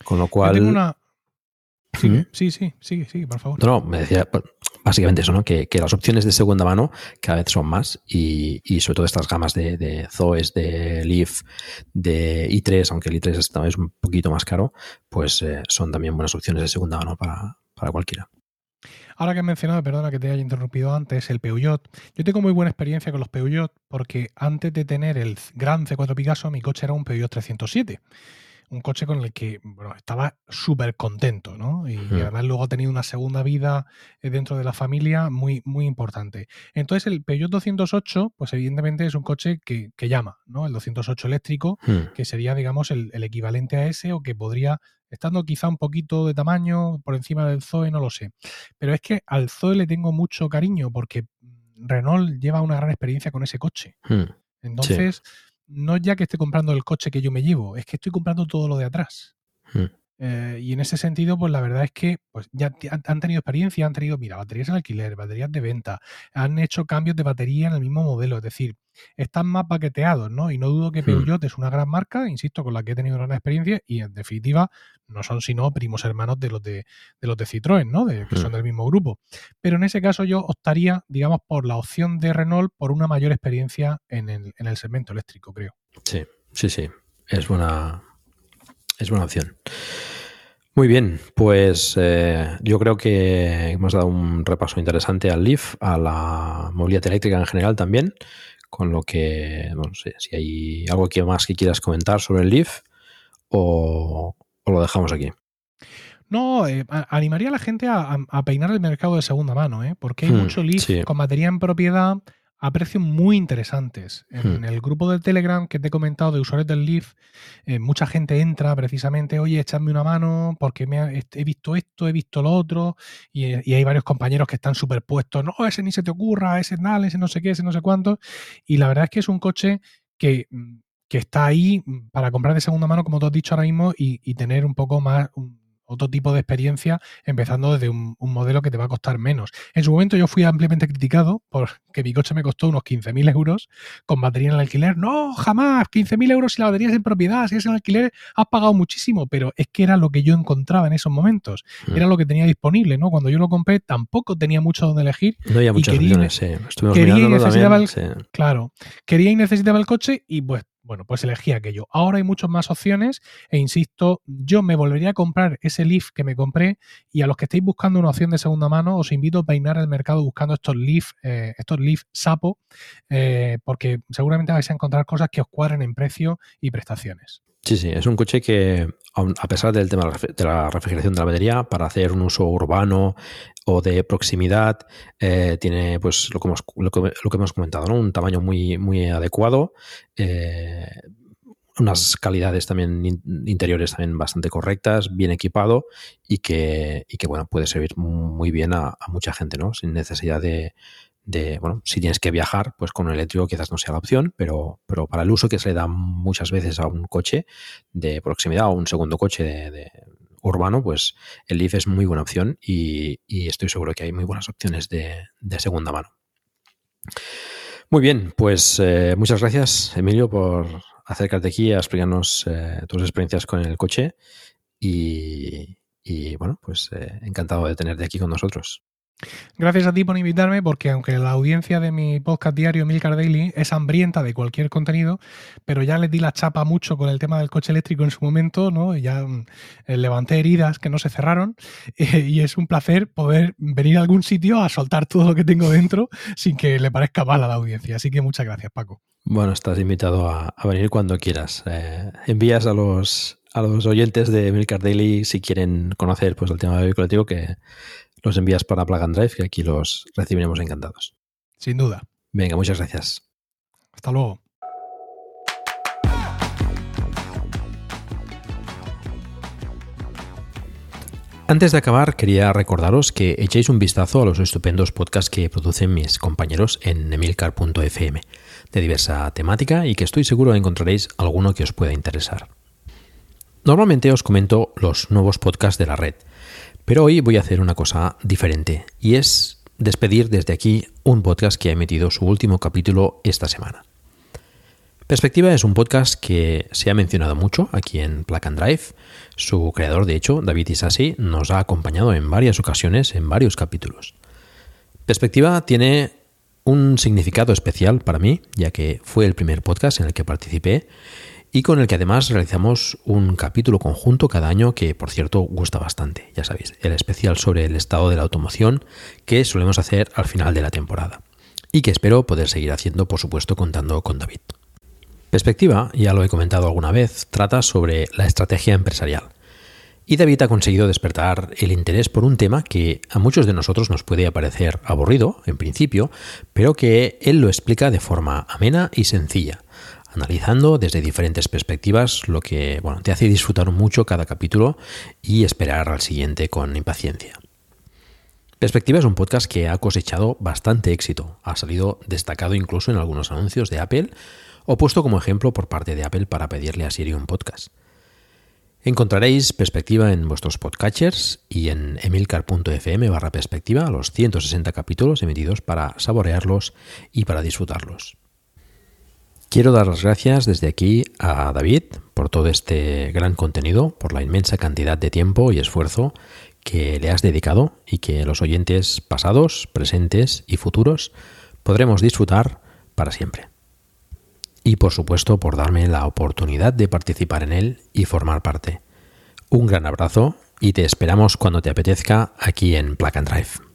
Con lo cual... una... Sí, sí, sí, sí, por favor. No, me decía, básicamente eso, ¿no? Que, las opciones de segunda mano cada vez son más y, sobre todo estas gamas de, de, Zoes, de Leaf, de i3, aunque el i3 es un poquito más caro, pues eh, son también buenas opciones de segunda mano para, cualquiera. Ahora que has mencionado, perdona que te haya interrumpido antes, el Peugeot. Yo tengo muy buena experiencia con los Peugeot porque antes de tener el gran C4 Picasso, mi coche era un Peugeot 307 un coche con el que bueno, estaba súper contento, ¿no? Y, además luego ha tenido una segunda vida eh, dentro de la familia muy, muy importante. Entonces el Peugeot 208, pues evidentemente es un coche que, que llama, ¿no? El 208 eléctrico, Hmm. que sería, digamos, el, el equivalente a ese o que podría, estando quizá un poquito de tamaño por encima del Zoe, no lo sé. Pero es que al Zoe le tengo mucho cariño porque Renault lleva una gran experiencia con ese coche. Hmm. Entonces, no ya que esté comprando el coche que yo me llevo, es que estoy comprando todo lo de atrás. Hmm. Eh, y en ese sentido, pues la verdad es que pues, ya han, tenido experiencia, han tenido, mira, baterías en alquiler, baterías de venta, han hecho cambios de batería en el mismo modelo, es decir, están más paqueteados, ¿no? Y no dudo que Hmm. Peugeot es una gran marca, insisto, con la que he tenido gran experiencia y en definitiva no son sino primos hermanos de los de, de los de Citroën, ¿no? De, que son Hmm. del mismo grupo. Pero en ese caso yo optaría, digamos, por la opción de Renault por una mayor experiencia en el, en el segmento eléctrico, creo. Sí, sí, sí. Es buena, es buena opción. Muy bien, pues eh, yo creo que hemos dado un repaso interesante al Leaf, a la movilidad eléctrica en general también, con lo que, no sé, si hay algo que más que quieras comentar sobre el Leaf o, o lo dejamos aquí. No, eh, animaría a la gente a, a- a peinar el mercado de segunda mano, ¿eh? porque hay Hmm, mucho Leaf sí. con batería en propiedad a precios muy interesantes. En Hmm. el grupo de Telegram que te he comentado de usuarios del Leaf, eh, mucha gente entra precisamente, oye, echadme una mano porque me ha- he visto esto, he visto lo otro, y, eh, y hay varios compañeros que están superpuestos, no, ese ni se te ocurra, ese tal, ese no sé qué, ese no sé cuánto, y la verdad es que es un coche que, mm, que está ahí mm, para comprar de segunda mano, como tú has dicho ahora mismo, y, y tener un poco más... un- otro tipo de experiencia, empezando desde un, un modelo que te va a costar menos. En su momento yo fui ampliamente criticado porque mi coche me costó unos 15.000 euros con batería en el alquiler. No, jamás, 15.000 euros si la batería es en propiedad, si es en alquiler, has pagado muchísimo, pero es que era lo que yo encontraba en esos momentos, Mm. era lo que tenía disponible, ¿no? Cuando yo lo compré tampoco tenía mucho donde elegir No había muchas quería- opciones, sí. Estuvimos quería y necesitaba también. el- sí. Claro, quería y necesitaba el coche y pues bueno, pues elegí aquello. Ahora hay muchas más opciones e insisto, yo me volvería a comprar ese Leaf que me compré y a los que estéis buscando una opción de segunda mano os invito a peinar el mercado buscando estos Leaf, eh, estos Leaf Sapo, eh, porque seguramente vais a encontrar cosas que os cuadren en precio y prestaciones. Sí, sí, es un coche que, a pesar del tema de la refrigeración de la batería, para hacer un uso urbano o de proximidad, eh, tiene pues lo que hemos, lo que, lo que hemos comentado, ¿no? Un tamaño muy, muy adecuado, eh, unas calidades también in- interiores también bastante correctas, bien equipado y que, y que bueno, puede servir muy bien a, a mucha gente, ¿no? Sin necesidad de, de, bueno, si tienes que viajar, pues con un eléctrico quizás no sea la opción, pero, pero para el uso que se le da muchas veces a un coche de proximidad o un segundo coche de, urbano, pues el Leaf es muy buena opción y, estoy seguro que hay muy buenas opciones de, segunda mano. Muy bien, pues eh, muchas gracias, Emilio, por acercarte aquí a explicarnos eh, tus experiencias con el coche y, y, bueno, pues eh, encantado de tenerte aquí con nosotros. Gracias a ti por invitarme, porque aunque la audiencia de mi podcast diario Milcar Daily es hambrienta de cualquier contenido, pero ya les di la chapa mucho con el tema del coche eléctrico en su momento, ¿no? Ya mm, eh, levanté heridas que no se cerraron, y es un placer poder venir a algún sitio a soltar todo lo que tengo dentro sin que le parezca mal a la audiencia. Así que muchas gracias, Paco. Bueno, estás invitado a, venir cuando quieras. Eh, envías a los, a los oyentes de Milcar Daily si quieren conocer pues, el tema del vehículo que los envías para Plug and Drive, que aquí los recibiremos encantados. Sin duda. Venga, muchas gracias. Hasta luego. Antes de acabar, quería recordaros que echéis un vistazo a los estupendos podcasts que producen mis compañeros en emilcar.fm, de diversa temática y que estoy seguro encontraréis alguno que os pueda interesar. Normalmente os comento los nuevos podcasts de la red, pero hoy voy a hacer una cosa diferente y es despedir desde aquí un podcast que ha emitido su último capítulo esta semana. Perspectiva es un podcast que se ha mencionado mucho aquí en Plug and Drive. Su creador, de hecho, David Isasi, nos ha acompañado en varias ocasiones en varios capítulos. Perspectiva tiene un significado especial para mí, ya que fue el primer podcast en el que participé y con el que además realizamos un capítulo conjunto cada año que, por cierto, gusta bastante. Ya sabéis, el especial sobre el estado de la automoción que solemos hacer al final de la temporada y que espero poder seguir haciendo, por supuesto, contando con David. Perspectiva, ya lo he comentado alguna vez, trata sobre la estrategia empresarial. Y David ha conseguido despertar el interés por un tema que a muchos de nosotros nos puede parecer aburrido, en principio, pero que él lo explica de forma amena y sencilla, analizando desde diferentes perspectivas, lo que bueno, te hace disfrutar mucho cada capítulo y esperar al siguiente con impaciencia. Perspectiva es un podcast que ha cosechado bastante éxito, ha salido destacado incluso en algunos anuncios de Apple o puesto como ejemplo por parte de Apple para pedirle a Siri un podcast. Encontraréis perspectiva en vuestros podcatchers y en emilcar.fm barra perspectiva los 160 capítulos emitidos para saborearlos y para disfrutarlos. Quiero dar las gracias desde aquí a David por todo este gran contenido, por la inmensa cantidad de tiempo y esfuerzo que le has dedicado y que los oyentes pasados, presentes y futuros podremos disfrutar para siempre y por supuesto por darme la oportunidad de participar en él y formar parte. Un gran abrazo y te esperamos cuando te apetezca aquí en and Drive.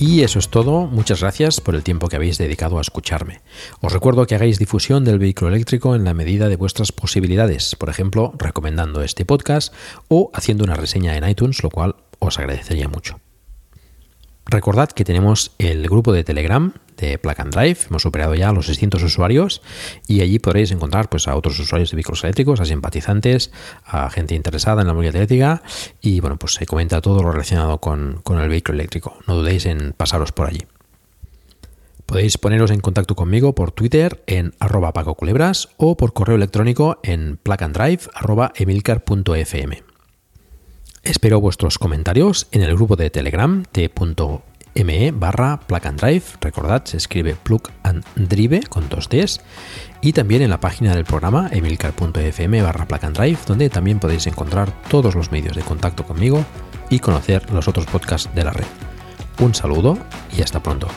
Y eso es todo, muchas gracias por el tiempo que habéis dedicado a escucharme. Os recuerdo que hagáis difusión del vehículo eléctrico en la medida de vuestras posibilidades, por ejemplo, recomendando este podcast o haciendo una reseña en iTunes, lo cual os agradecería mucho. Recordad que tenemos el grupo de Telegram de Plug Drive, hemos superado ya los 600 usuarios y allí podréis encontrar pues, a otros usuarios de vehículos eléctricos, a simpatizantes, a gente interesada en la movilidad eléctrica y bueno, pues se comenta todo lo relacionado con, el vehículo eléctrico. No dudéis en pasaros por allí. Podéis poneros en contacto conmigo por Twitter en arroba pacoculebras o por correo electrónico en plugandrive.emilcar.fm. Espero vuestros comentarios en el grupo de Telegram t.me barra plug drive. Recordad, se escribe plug and drive con dos Ds. Y también en la página del programa emilcar.fm barra drive, donde también podéis encontrar todos los medios de contacto conmigo y conocer los otros podcasts de la red. Un saludo y hasta pronto.